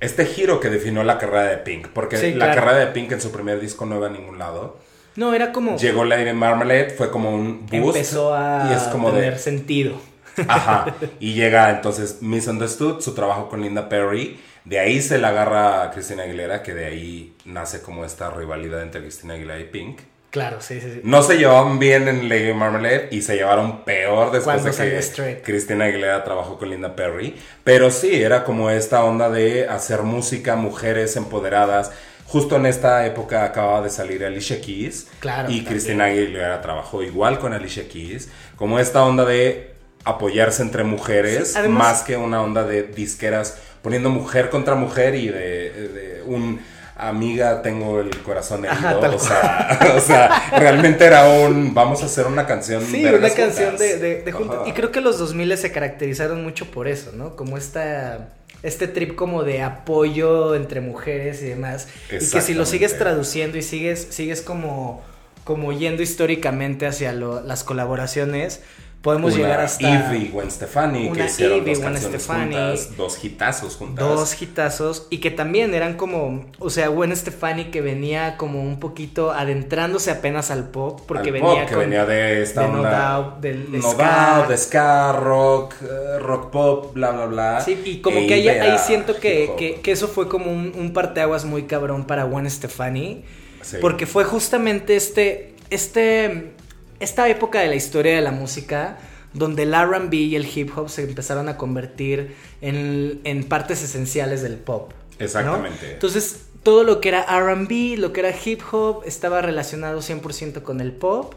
este giro que definió la carrera de Pink porque Sí, la claro. carrera de Pink en su primer disco no iba a ningún lado No, era como... llegó Lady Marmalade fue como un boost empezó a y es como tener de sentido. ajá y llega entonces Misunderstood su trabajo con Linda Perry de ahí se la agarra a Cristina Aguilera que de ahí nace como esta rivalidad entre Cristina Aguilera y Pink Claro, sí, sí, sí. no se llevaban bien en Lady Marmalade y se llevaron peor después Cuando de que. Cristina Aguilera trabajó con Linda Perry. Pero sí, era como esta onda de hacer música, mujeres empoderadas. Justo en esta época acababa de salir Alicia Keys. Claro, Y. Cristina Aguilera trabajó igual con Alicia Keys. Como esta onda de apoyarse entre mujeres, Sí, además- más que una onda de disqueras poniendo mujer contra mujer y de, de un amiga, tengo el corazón herido. Ajá, o, sea, o sea, realmente era un, vamos a hacer una canción Sí, una canción juntas. de, de, de juntas. Ajá. Y creo que los 2000 se caracterizaron mucho por eso, ¿no? Como esta este trip como de apoyo entre mujeres y demás. Y que si lo sigues traduciendo y sigues, sigues como, como yendo históricamente hacia lo- las colaboraciones, podemos Una llegar hasta Eve y Gwen Stefani, que Una hicieron Eve y dos Gwen canciones Stefani. juntas, dos hitazos juntas. dos hitazos y que también eran como, o sea, Gwen Stefani que venía como un poquito adentrándose apenas al pop, porque Al venía pop, que con venía de esta de No onda. Doubt, del- de No ska. Doubt, de ska, rock, eh, rock pop, bla, bla, bla. Sí, y como E que ahí, siento que, que, que eso fue como un, un parteaguas muy cabrón para Gwen Stefani. Sí. Porque fue justamente este, este, esta época de la historia de la música donde el RB y el hip hop se empezaron a convertir en, en partes esenciales del pop. ¿no? Exactamente. Entonces, todo lo que era RB, lo que era hip hop, estaba relacionado 100% con el pop.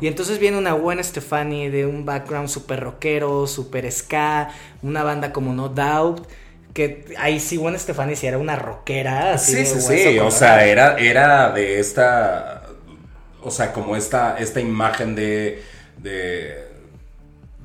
Y entonces viene una Gwen Stefani de un background súper rockero, súper ska, una banda como No Doubt. Que ahí sí, Gwen Stefani sí era una rockera. así Sí, de sí, sí. O sea, era, era de esta. O sea, como esta, esta imagen de. de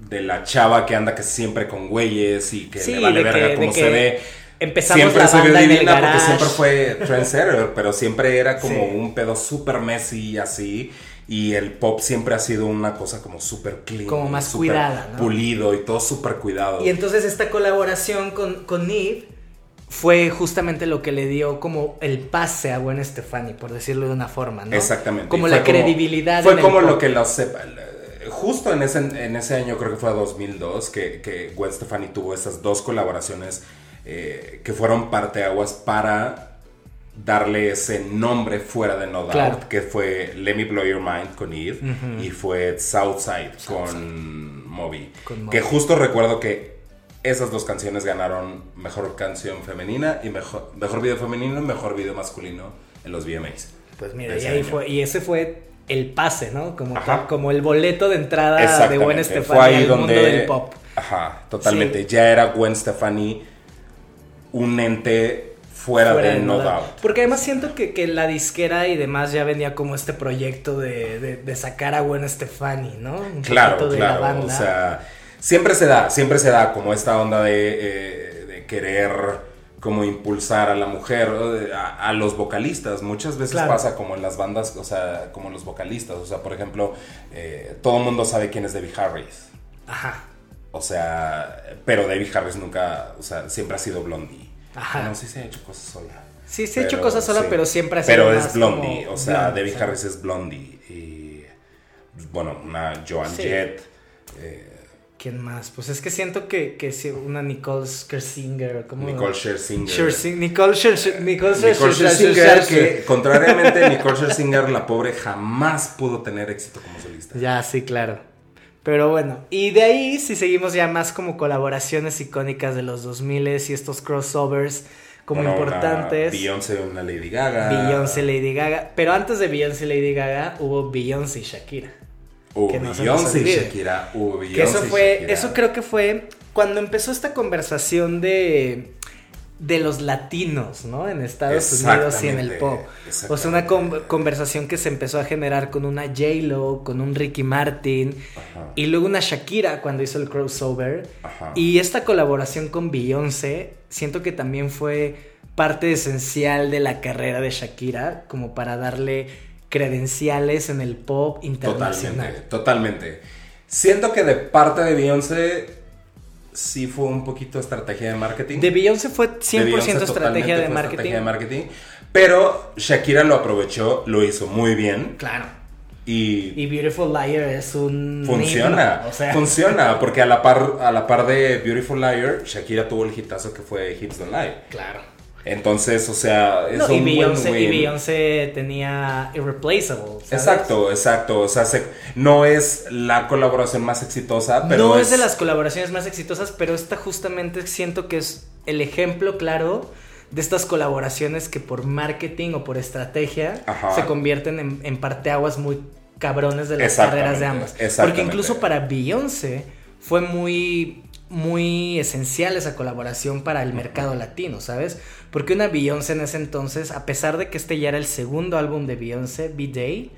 de la chava que anda que siempre con güeyes y que Sí, le vale verga que- cómo se ve. Empezamos siempre la se vio divina porque siempre fue trendsetter, pero siempre era como Sí. un pedo súper messy así. Y el pop siempre ha sido una cosa como súper clean. Como más cuidada, ¿no? Pulido y todo súper cuidado. Y entonces esta colaboración con, con Eve fue justamente lo que le dio como el pase a Gwen Stefani, por decirlo de una forma, ¿no? Exactamente. Como la credibilidad. Fue en como lo que lo sepa. Justo en ese, en ese año, creo que fue 2002, que, que Gwen Stefani tuvo esas dos colaboraciones eh, que fueron parteaguas para darle ese nombre fuera de No Doubt, Claro. que fue Let Me Blow Your Mind con Eve y fue Southside. Con Moby. Que justo recuerdo que esas dos canciones ganaron mejor canción femenina y mejor, mejor video femenino y mejor video masculino en los VMAs. Pues mira, y ahí fue, y ese fue el pase, ¿no? Como, como el boleto de entrada de. Gwen Fue Stefani ahí al donde- mundo del pop. Ajá, totalmente. Sí. Ya era Gwen Stefani un ente fuera, Fuera de de No Doubt. Porque además siento que, que la disquera y demás ya venía como este proyecto de, de- de sacar a Gwen Stefani, ¿no? Un Claro, de la claro. banda. O sea, siempre se da, siempre se da como esta onda de, eh, de querer como impulsar a la mujer, a, a los vocalistas. Muchas veces Claro. pasa como en las bandas, o sea, como los vocalistas. O sea, por ejemplo, eh, todo el mundo sabe quién es Debbie Harris. Ajá. O sea, pero Debbie Harris nunca, o sea, siempre ha sido Blondie. Ajá. No, sí se ha hecho cosas sola. Sí, se ha hecho cosas sola, sí. pero siempre ha sido Pero es Blondie, o sea, blonde, Debbie. Harris es Blondie. Y, bueno, una Joan Sí. Jett. eh, ¿Quién más? Pues es que siento que, que sí, una Nicole Scherzinger, como Nicole Scherzinger. Nicole Scherzinger, Nicole Nicole Scherzinger, que contrariamente Nicole Scherzinger, la pobre, jamás pudo tener éxito como solista. Ya, sí, claro. Pero bueno, y de ahí si seguimos ya más como colaboraciones icónicas de los 2000 y estos crossovers como Bueno, importantes. Una Beyoncé, una Lady Gaga. Beyoncé, Lady Gaga. Pero antes de Beyoncé, Lady Gaga hubo Beyoncé y Shakira. Hubo que no Beyoncé y. Shakira. Hubo Beyoncé Que eso fue, Shakira. eso creo que fue cuando empezó esta conversación de de los latinos, ¿no? En Estados Unidos y en el pop. O sea, una con- conversación que se empezó a generar con una J-Lo, con un Ricky Martin Ajá. y luego una Shakira cuando hizo el crossover. Ajá. Y esta colaboración con Beyoncé, siento que también fue parte esencial de la carrera de Shakira, como para darle credenciales en el pop internacional. Totalmente, totalmente. Siento que de parte de Beyoncé sí fue un poquito estrategia de marketing. De Beyoncé fue 100% De Beyoncé estrategia de fue marketing. estrategia de marketing. Pero Shakira lo aprovechó, lo hizo muy bien Claro. y Y Beautiful Liar es un funciona. himno, o sea, Funciona, porque a la par a la par de Beautiful Liar, Shakira tuvo el hitazo que fue Hips Don't Lie. claro. Entonces, o sea, es No, un y, Beyoncé, y. Beyoncé tenía Irreplaceable. ¿sabes? Exacto, exacto. O sea, se- no es la colaboración más exitosa, pero no es... de las colaboraciones más exitosas, pero esta justamente siento que es el ejemplo claro de estas colaboraciones que por marketing o por estrategia Ajá. se convierten en, en parteaguas muy cabrones de las carreras de ambas. Porque incluso para Beyoncé fue muy muy esencial esa colaboración para el mercado latino, ¿sabes? Porque una Beyoncé en ese entonces, a pesar de que este ya era el segundo álbum de Beyoncé, B-Day,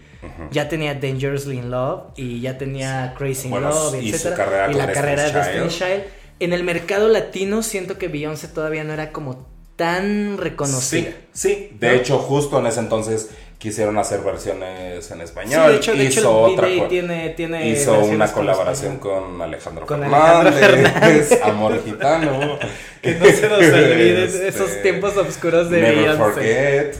ya tenía Dangerously in Love y ya tenía Crazy in Love, y etc. y la carrera de Destiny's Child. En el mercado latino siento que Beyoncé todavía no era como tan reconocida. Sí, sí. De hecho, justo en ese entonces quisieron hacer versiones en español. de hecho, hizo otra tiene, tiene hizo una colaboración con Alejandro con Fernández, Amor Gitano. que no se nos olviden este, esos tiempos oscuros de Never Forget.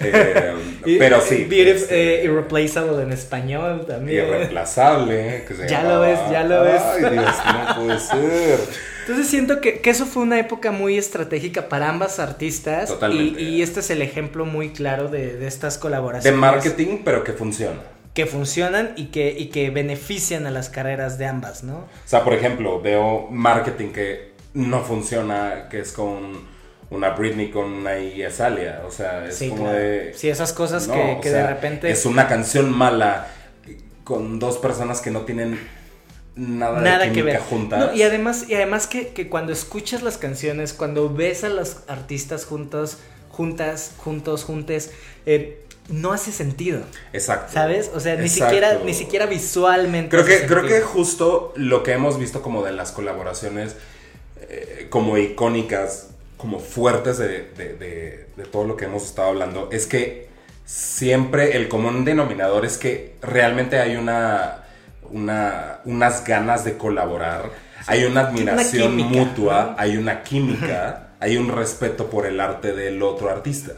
Eh, pero sí. Este, eh, irreplaceable en español también. Irreemplazable. ya lo ves, ya lo ves. Ay, Dios, no puede ser. Entonces siento que, eso fue una época muy estratégica para ambas artistas. Totalmente. Y, este es el ejemplo muy claro de, estas colaboraciones. De marketing, pero que funciona. Que funcionan y que, y que benefician a las carreras de ambas, ¿no? O sea, por ejemplo, veo marketing que no funciona, que es con una Britney con una Azalia. O sea, es como de. Sí, esas cosas que, de repente. Es una canción mala con dos personas que no tienen nada, que ver. juntas. y además, y además que, cuando escuchas las canciones, cuando ves a los artistas juntos, juntas, juntos, juntes, eh, no hace sentido. Exacto. ¿Sabes? O sea, ni siquiera, ni siquiera visualmente. Creo que, creo que justo lo que hemos visto como de las colaboraciones eh, como icónicas, como fuertes de, de todo lo que hemos estado hablando, es que siempre el común denominador es que realmente hay una una, unas ganas de colaborar, hay una admiración mutua, hay una química, hay un respeto por el arte del otro artista.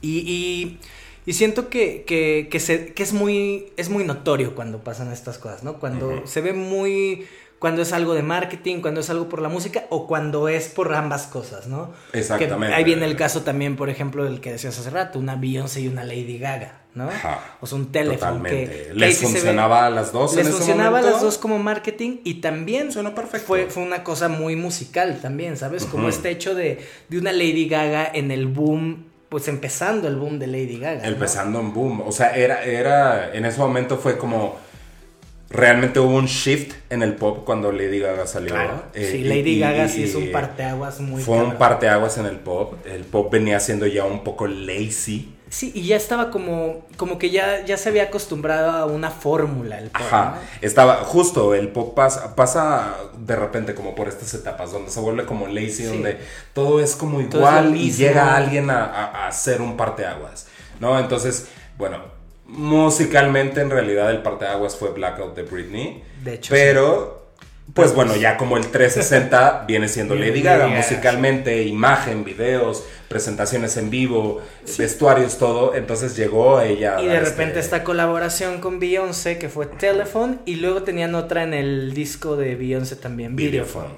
y, y, siento que, que, se, que, es, muy, es muy notorio cuando pasan estas cosas, ¿no? Cuando se ve muy cuando es algo de marketing, cuando es algo por la música o cuando es por ambas cosas, ¿no? Exactamente. ahí viene el caso también, por ejemplo, del que decías hace rato, una Beyoncé y una Lady Gaga, ¿no? Ajá. O sea, un teléfono. Que, les funcionaba a las dos. Les funcionaba a las dos como marketing y también perfecto. Fue, fue una cosa muy musical también, ¿sabes? Como este hecho de, de una Lady Gaga en el boom pues empezando el boom de Lady Gaga. Empezando en boom. O sea, era, era, en ese momento fue como realmente hubo un shift en el pop cuando Lady Gaga salió. Eh, sí, Lady Gaga sí es un parteaguas muy Fue un parteaguas en el pop. El pop venía siendo ya un poco lazy. Sí, y ya estaba como, como que ya, ya se había acostumbrado a una fórmula el pop. Ajá, estaba, justo, el pop pasa, pasa de repente como por estas etapas, donde se vuelve como lazy, donde todo es como igual y llega alguien a, a, a hacer un parteaguas, ¿no? Entonces, bueno, musicalmente en realidad el parteaguas fue Blackout de Britney. De hecho. Pero, pues bueno, ya como el 360 viene siendo Lady Gaga, musicalmente, imagen, videos, presentaciones en vivo, vestuarios, todo. Entonces llegó ella. Y de repente esta colaboración con Beyoncé que fue Telephone y luego tenían otra en el disco de Beyoncé también, Videophone.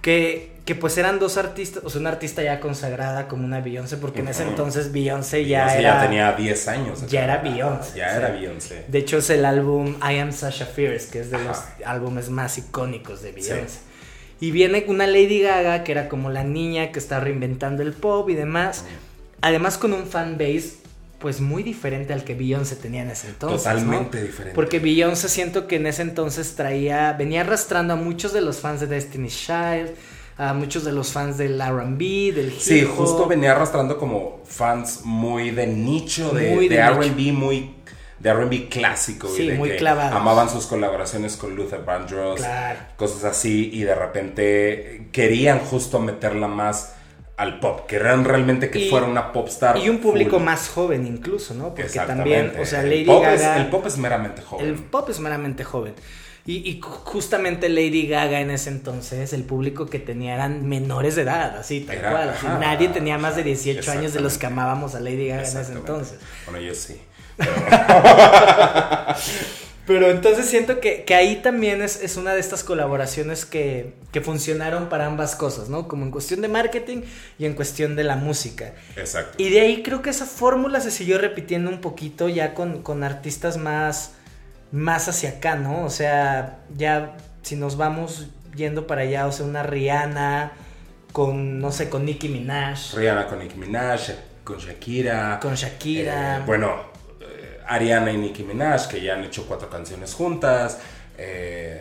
Que que pues eran dos artistas, o sea, una artista ya consagrada como una Beyoncé, porque en ese entonces Beyoncé ya era... ya tenía 10 años. Ya era Beyoncé. Ya era Beyoncé. De hecho es el álbum I Am Sasha Fierce, que es de los álbumes más icónicos de Beyoncé. Y viene una Lady Gaga, que era como la niña que está reinventando el pop y demás. Además con un fan base pues muy diferente al que Beyoncé tenía en ese entonces. Totalmente diferente. Porque Beyoncé siento que en ese entonces traía, venía arrastrando a muchos de los fans de Destiny's Child, a muchos de los fans del RB, del hip Sí, justo venía arrastrando como fans muy de nicho, de, de, RB, muy de RB clásico. Sí, de muy que clavado. Amaban sus colaboraciones con Luther Vandross, claro. cosas así, y de repente querían justo meterla más al pop, querían realmente que fuera una pop star. Y un público más joven incluso, ¿no? Porque también, o sea, Lady el pop Gaga... Es, el pop es meramente joven. El pop es meramente joven. Y, justamente Lady Gaga en ese entonces, el público que tenía eran menores de edad, así, tal cual. nadie tenía más de 18 años de los que amábamos a Lady Gaga en ese entonces. Bueno, yo sí. Pero, entonces siento que, ahí también es, es, una de estas colaboraciones que, que, funcionaron para ambas cosas, ¿no? Como en cuestión de marketing y en cuestión de la música. Exacto. Y de ahí creo que esa fórmula se siguió repitiendo un poquito ya con, con artistas más más hacia acá, ¿no? O sea, ya si nos vamos yendo para allá, o sea, una Rihanna con, no sé, con Nicki Minaj. Rihanna con Nicki Minaj, con Shakira. Con Shakira. Eh, bueno, Ariana y Nicki Minaj, que ya han hecho cuatro canciones juntas. Eh,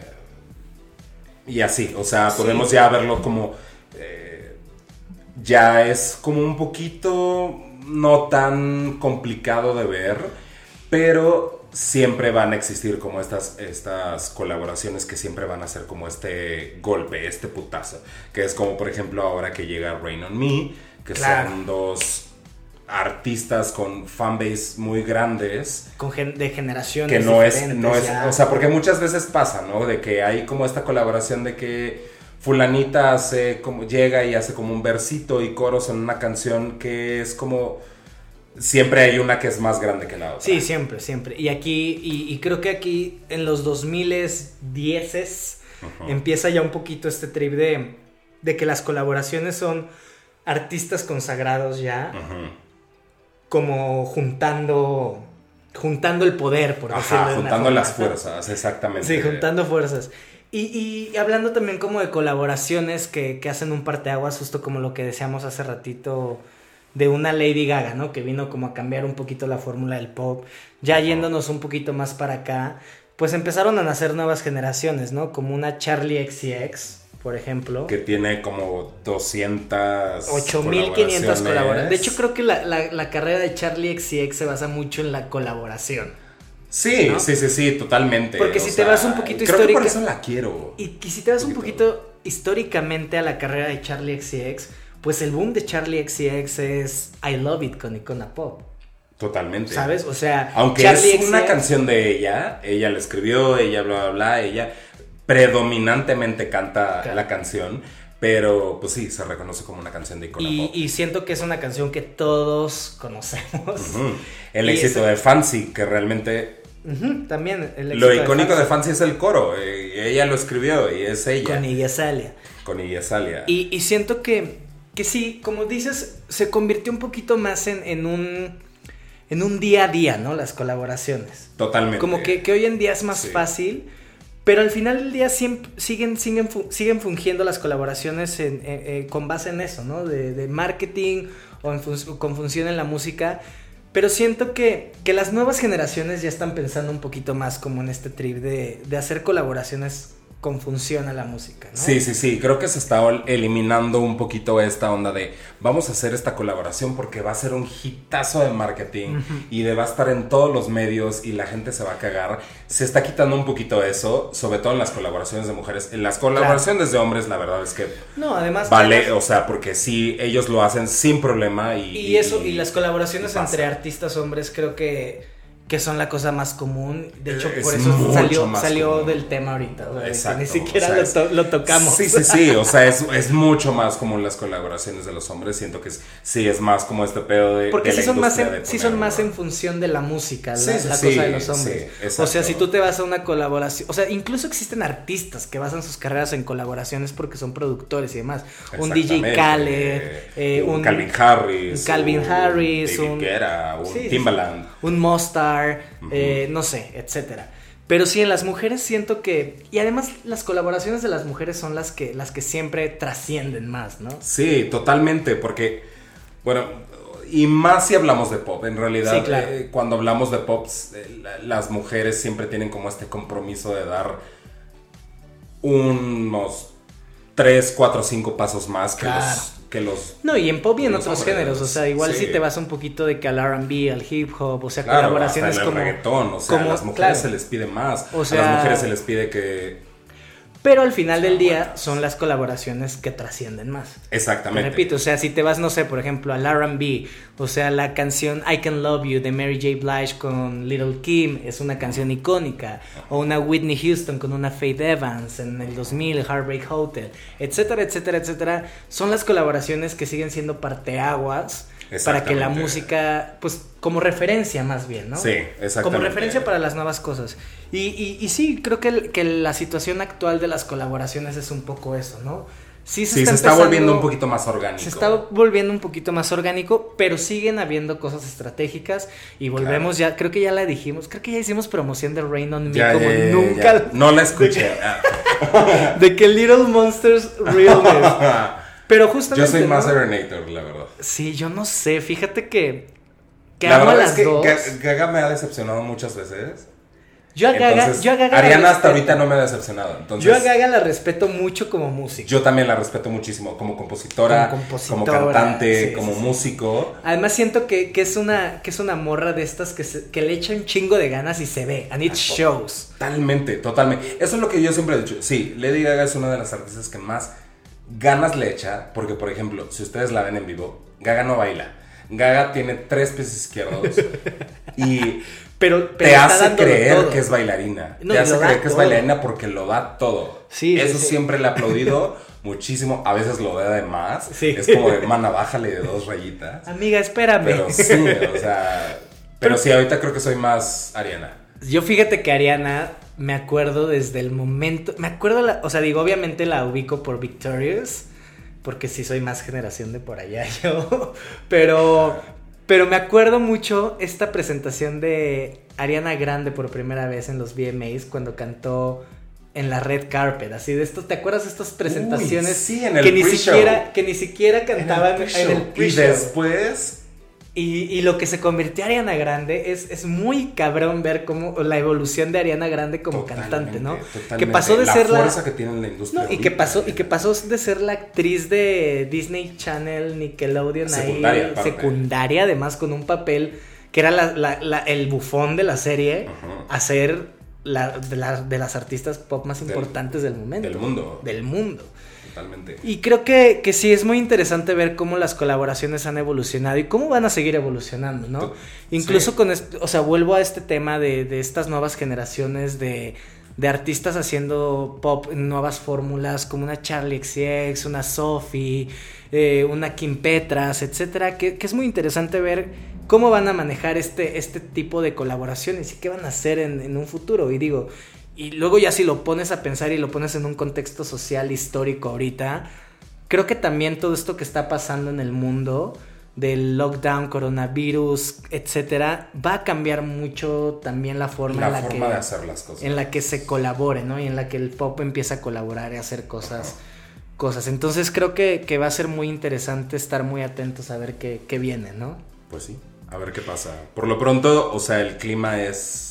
y así, o sea, podemos ya verlo como... eh, ya es como un poquito no tan complicado de ver, pero siempre van a existir como estas, estas colaboraciones que siempre van a ser como este golpe, este putazo, que es como por ejemplo ahora que llega Rain on Me, que Claro. son dos artistas con fanbase muy grandes Con gen- de generaciones. que no es, no es, ya. o sea, porque muchas veces pasa, ¿no? De que hay como esta colaboración de que fulanita hace como, llega y hace como un versito y coros en una canción que es como, siempre hay una que es más grande que la otra. Sí, siempre, siempre. Y aquí, y, y creo que aquí en los 2010 Ujú. empieza ya un poquito este trip de, de que las colaboraciones son artistas consagrados ya, Ujú. Como juntando, juntando el poder, por decirlo Ajá, de una juntando las fuerzas, exactamente. Sí, juntando fuerzas. Y, y hablando también como de colaboraciones que, que hacen un parteaguas, justo como lo que decíamos hace ratito de una Lady Gaga, ¿no? Que vino como a cambiar un poquito la fórmula del pop. Ya yéndonos un poquito más para acá, pues empezaron a nacer nuevas generaciones, ¿no? Como una Charlie XCX, por ejemplo. Que tiene como 200 8500 colaboraciones. De hecho, creo que la, la- la carrera de Charlie XCX se basa mucho en la colaboración. Sí, ¿no? sí, sí, sí, totalmente. Porque o si te vas un poquito creo que por eso la quiero. Y, y si te vas un Poquito. poquito históricamente a la carrera de Charlie XCX, pues el boom de Charlie XCX es I Love It con Icona Pop. Totalmente. ¿Sabes? O sea, Aunque Charlie es una XCX canción de ella, ella la escribió, ella bla bla bla, ella predominantemente canta Claro. la canción, pero pues sí, se reconoce como una canción de Icona Y, Pop. y siento que es una canción que todos conocemos. El y éxito de Fancy, que realmente también el lo icónico de Fancy Fancy es el coro, eh, ella lo escribió y es ella, con Iggy Azalea. con Iggy Azalea. Y, y siento que, que sí, como dices, se convirtió un poquito más en, en un en un día a día, ¿no? Las colaboraciones. Totalmente. Como que, que hoy en día es más Sí. fácil, pero al final del día siguen, siguen, siguen fungiendo las colaboraciones en- eh, eh, con base en eso, ¿no? De, de marketing o en con función en la música. Pero siento que, que las nuevas generaciones ya están pensando un poquito más como en este trip de hacer colaboraciones con función a la música, ¿no? Sí, sí, sí, creo que se está eliminando un poquito esta onda de vamos a hacer esta colaboración porque va a ser un hitazo de marketing y de va a estar en todos los medios y la gente se va a cagar. Se está quitando un poquito eso, sobre todo en las colaboraciones de mujeres. En las colaboraciones de hombres, la verdad es que No, además... vale, o sea, porque sí, ellos lo hacen sin problema y... Y eso, y las colaboraciones entre artistas hombres creo que, que son la cosa más común. De hecho, Es por eso salió, salió común. del tema ahorita. o sea, de que Exacto, ni siquiera o sea, lo, to- lo tocamos. Sí, sí, sí, o sea, es, es mucho más común las colaboraciones de los hombres. Siento que es- sí es más como este pedo de. Porque de sí la son, más en, sí son más en función de la música, la, Sí, sí, la cosa de los hombres. o sea, si tú te vas a una colaboración, o sea, incluso existen artistas que basan sus carreras en colaboraciones porque son productores y demás. Un DJ. Khaled, eh, un, un Calvin Harris, un Calvin un Harris, David un- un Sí, sí, sí. Eh, no sé, etcétera. Pero sí, en las mujeres siento que. Y además, las colaboraciones de las mujeres son las que, las que siempre trascienden más, ¿no? Sí, totalmente, porque, bueno, y más si hablamos de pop, en realidad, Sí, claro. eh, cuando hablamos de pop, eh, la- las mujeres siempre tienen como este compromiso de dar unos 3, 4, 5 pasos más que, Claro. los, que los... No, y en pop y en otros hombres, géneros. O sea, igual sí. si te vas un poquito de que al RB, al hip hop, o sea, Claro, colaboraciones hasta en el como. reggaetón, o sea, como- a las mujeres claro. se les pide más, O a sea- las mujeres se les pide que... Pero al final del día son las colaboraciones que trascienden más. Te Exactamente. repito, o sea, si te vas, no sé, por ejemplo, al RB, o sea, la canción I Can Love You de Mary J. Blige con Little Kim es una canción icónica, o una Whitney Houston con una Faith Evans en el 2000, Heartbreak Hotel, etcétera, etcétera, etcétera, son las colaboraciones que siguen siendo parteaguas para que la música, pues, como referencia más bien, ¿no? Sí, exactamente. Como referencia para las nuevas cosas. Y, y, y sí, creo que, el- que la situación actual de las colaboraciones es un poco eso, ¿no? Sí, Sí, se está volviendo un poquito más orgánico. Se está volviendo un poquito más orgánico, pero siguen habiendo cosas estratégicas y volvemos ya, creo que ya la dijimos, creo que ya hicimos promoción de Rain on Me Ya, como ya, nunca. ya. No la escuché. De que Little Monsters Realness. Pero justamente. Yo soy más ¿no? La verdad. Sí, yo no sé, fíjate que. Que la amo verdad las es que dos. Gaga me ha decepcionado muchas veces. Yo a Gaga, Entonces, yo a Gaga Ariana hasta ahorita no me ha decepcionado. Entonces, Yo a Gaga la respeto mucho como músico. yo también la respeto muchísimo como compositora, Como como, compositora, cantante, sí, como sí, sí. músico. Además siento que, que es una que es una morra de estas que, se- que le echa un chingo de ganas y se ve. And it shows. Totalmente, totalmente. Eso es lo que yo siempre he dicho. Sí, Lady Gaga es una de las artistas que más ganas le echa. Porque, por ejemplo, si ustedes la ven en vivo, Gaga no baila. Gaga tiene tres pies izquierdos y Pero, pero te hace creer todo. que es bailarina. No, te hace creer que es bailarina porque lo da todo. Sí, Eso sí. siempre le he aplaudido muchísimo. A veces lo da de más. Sí. Es como de, mana, bájale de dos rayitas. Amiga, espérame. Pero sí, o sea... Pero sí, ahorita creo que soy más Ariana. Yo fíjate que Ariana me acuerdo desde el momento, me acuerdo la, o sea, digo, obviamente la ubico por Victorious, porque sí soy más generación de por allá yo, pero pero me acuerdo mucho esta presentación de Ariana Grande por primera vez en los VMAs cuando cantó en la red carpet, así de esto, ¿te acuerdas de estas presentaciones Uy, sí, en el que ni siquiera que ni siquiera cantaban en el, pre-show. y después Y, y lo que se convirtió Ariana Grande es, es muy cabrón ver cómo la evolución de Ariana Grande como cantante, ¿no? Totalmente, Que pasó de la ser la fuerza que tiene en la industria. no, y que pasó y que pasó de ser la actriz de Disney Channel, Nickelodeon Secundaria, ahí secundaria, además con un papel que era la- la- la- el bufón de la serie, Ajá. a ser la, de, la- de las artistas pop más Del- importantes del momento. del mundo. Del mundo. Totalmente. Y creo que, que sí es muy interesante ver cómo las colaboraciones han evolucionado y cómo van a seguir evolucionando, ¿no? Incluso sí. con, o sea, vuelvo a este tema de, de estas nuevas generaciones de, de artistas haciendo pop en nuevas fórmulas, como una Charlie XCX, una Sophie, eh, una Kim Petras, etcétera, que, que es muy interesante ver cómo van a manejar este, este tipo de colaboraciones y qué van a hacer en, en un futuro. Y digo, y luego ya si lo pones a pensar y lo pones en un contexto social histórico ahorita, creo que también todo esto que está pasando en el mundo del lockdown, coronavirus, etcétera, va a cambiar mucho también la forma, en, la forma que, de hacer las cosas. en la que se colabore, ¿no? Y en la que el pop empieza a colaborar y a hacer cosas. cosas. Entonces creo que, que va a ser muy interesante estar muy atentos a ver qué, qué viene, ¿no? Pues sí, a ver qué pasa. Por lo pronto, o sea, el clima es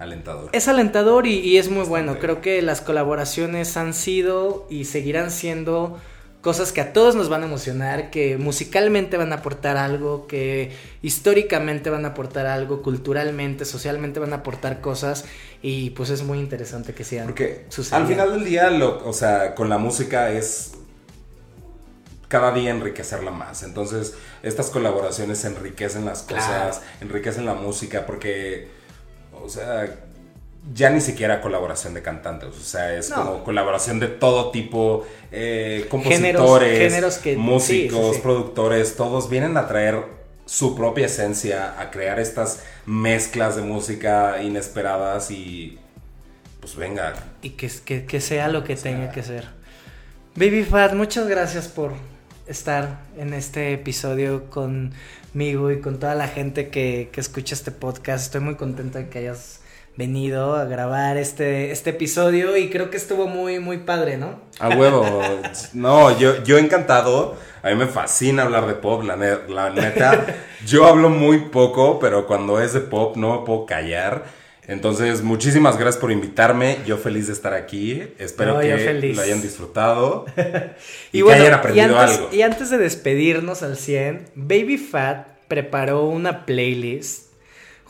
alentador. Es alentador y, y es muy Bastante. bueno. Creo que las colaboraciones han sido y seguirán siendo cosas que a todos nos van a emocionar, que musicalmente van a aportar algo, que históricamente van a aportar algo, culturalmente, socialmente van a aportar cosas y pues es muy interesante que sigan Porque sucediendo. al final del día, lo, o sea, con la música es cada día enriquecerla más. Entonces, estas colaboraciones enriquecen las Claro. cosas, enriquecen la música, porque, o sea, ya ni siquiera colaboración de cantantes, o sea, es No. como colaboración de todo tipo, eh, compositores, géneros que- músicos, sí, sí, sí. productores, todos vienen a traer su propia esencia, a crear estas mezclas de música inesperadas y pues venga, Y que, que, que sea lo que sea. tenga que ser. Baby Fat, muchas gracias por estar en este episodio conmigo y con toda la gente que, que escucha este podcast. Estoy muy contento de que hayas venido a grabar este, este episodio y creo que estuvo muy, muy padre, ¿no? A huevo. No, yo, yo encantado. A mí me fascina hablar de pop, la, ne- la neta. Yo hablo muy poco, pero cuando es de pop no me puedo callar. Entonces, muchísimas gracias por invitarme. Yo feliz de estar aquí. Espero No, que lo hayan disfrutado. Y, que bueno, hayan aprendido antes, algo. y antes de despedirnos al 100, Baby Fat preparó una playlist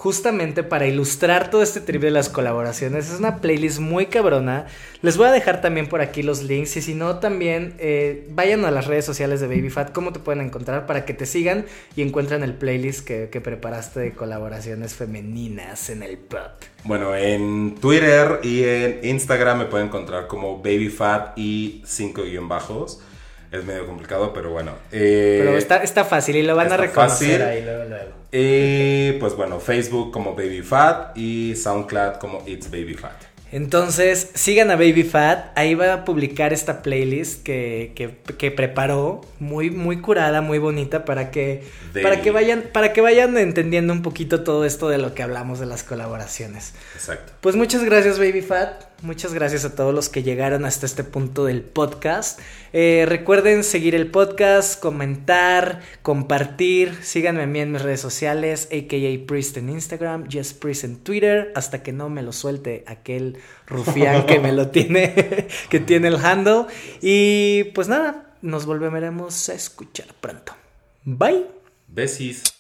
justamente para ilustrar todo este trip de las colaboraciones. Es una playlist muy cabrona. Les voy a dejar también por aquí los links y si no también eh, vayan a las redes sociales de Baby Fat, cómo te pueden encontrar para que te sigan y encuentren el playlist que, que preparaste de colaboraciones femeninas en el pop. Bueno, en Twitter y en Instagram me pueden encontrar como BabyFat y 5 guion bajos. Es medio complicado, pero bueno. Eh, Pero está, está fácil y lo van a reconocer fácil. ahí luego, luego. Y pues bueno, Facebook como BabyFat y SoundCloud como It's BabyFat. Entonces, sigan a Baby Fat. Ahí va a publicar esta playlist que, que, que preparó. Muy, muy curada, muy bonita. Para que, para que vayan, para que vayan entendiendo un poquito todo esto de lo que hablamos de las colaboraciones. Exacto. Pues muchas gracias, Baby Fat. Muchas gracias a todos los que llegaron hasta este punto del podcast. Eh, recuerden seguir el podcast, comentar, compartir. Síganme a mí en mis redes sociales, AKA Priest en Instagram, Just Priest en Twitter, hasta que no me lo suelte aquel rufián que me lo tiene, que tiene el handle. Y pues nada, nos volveremos a escuchar pronto. Bye. Besis.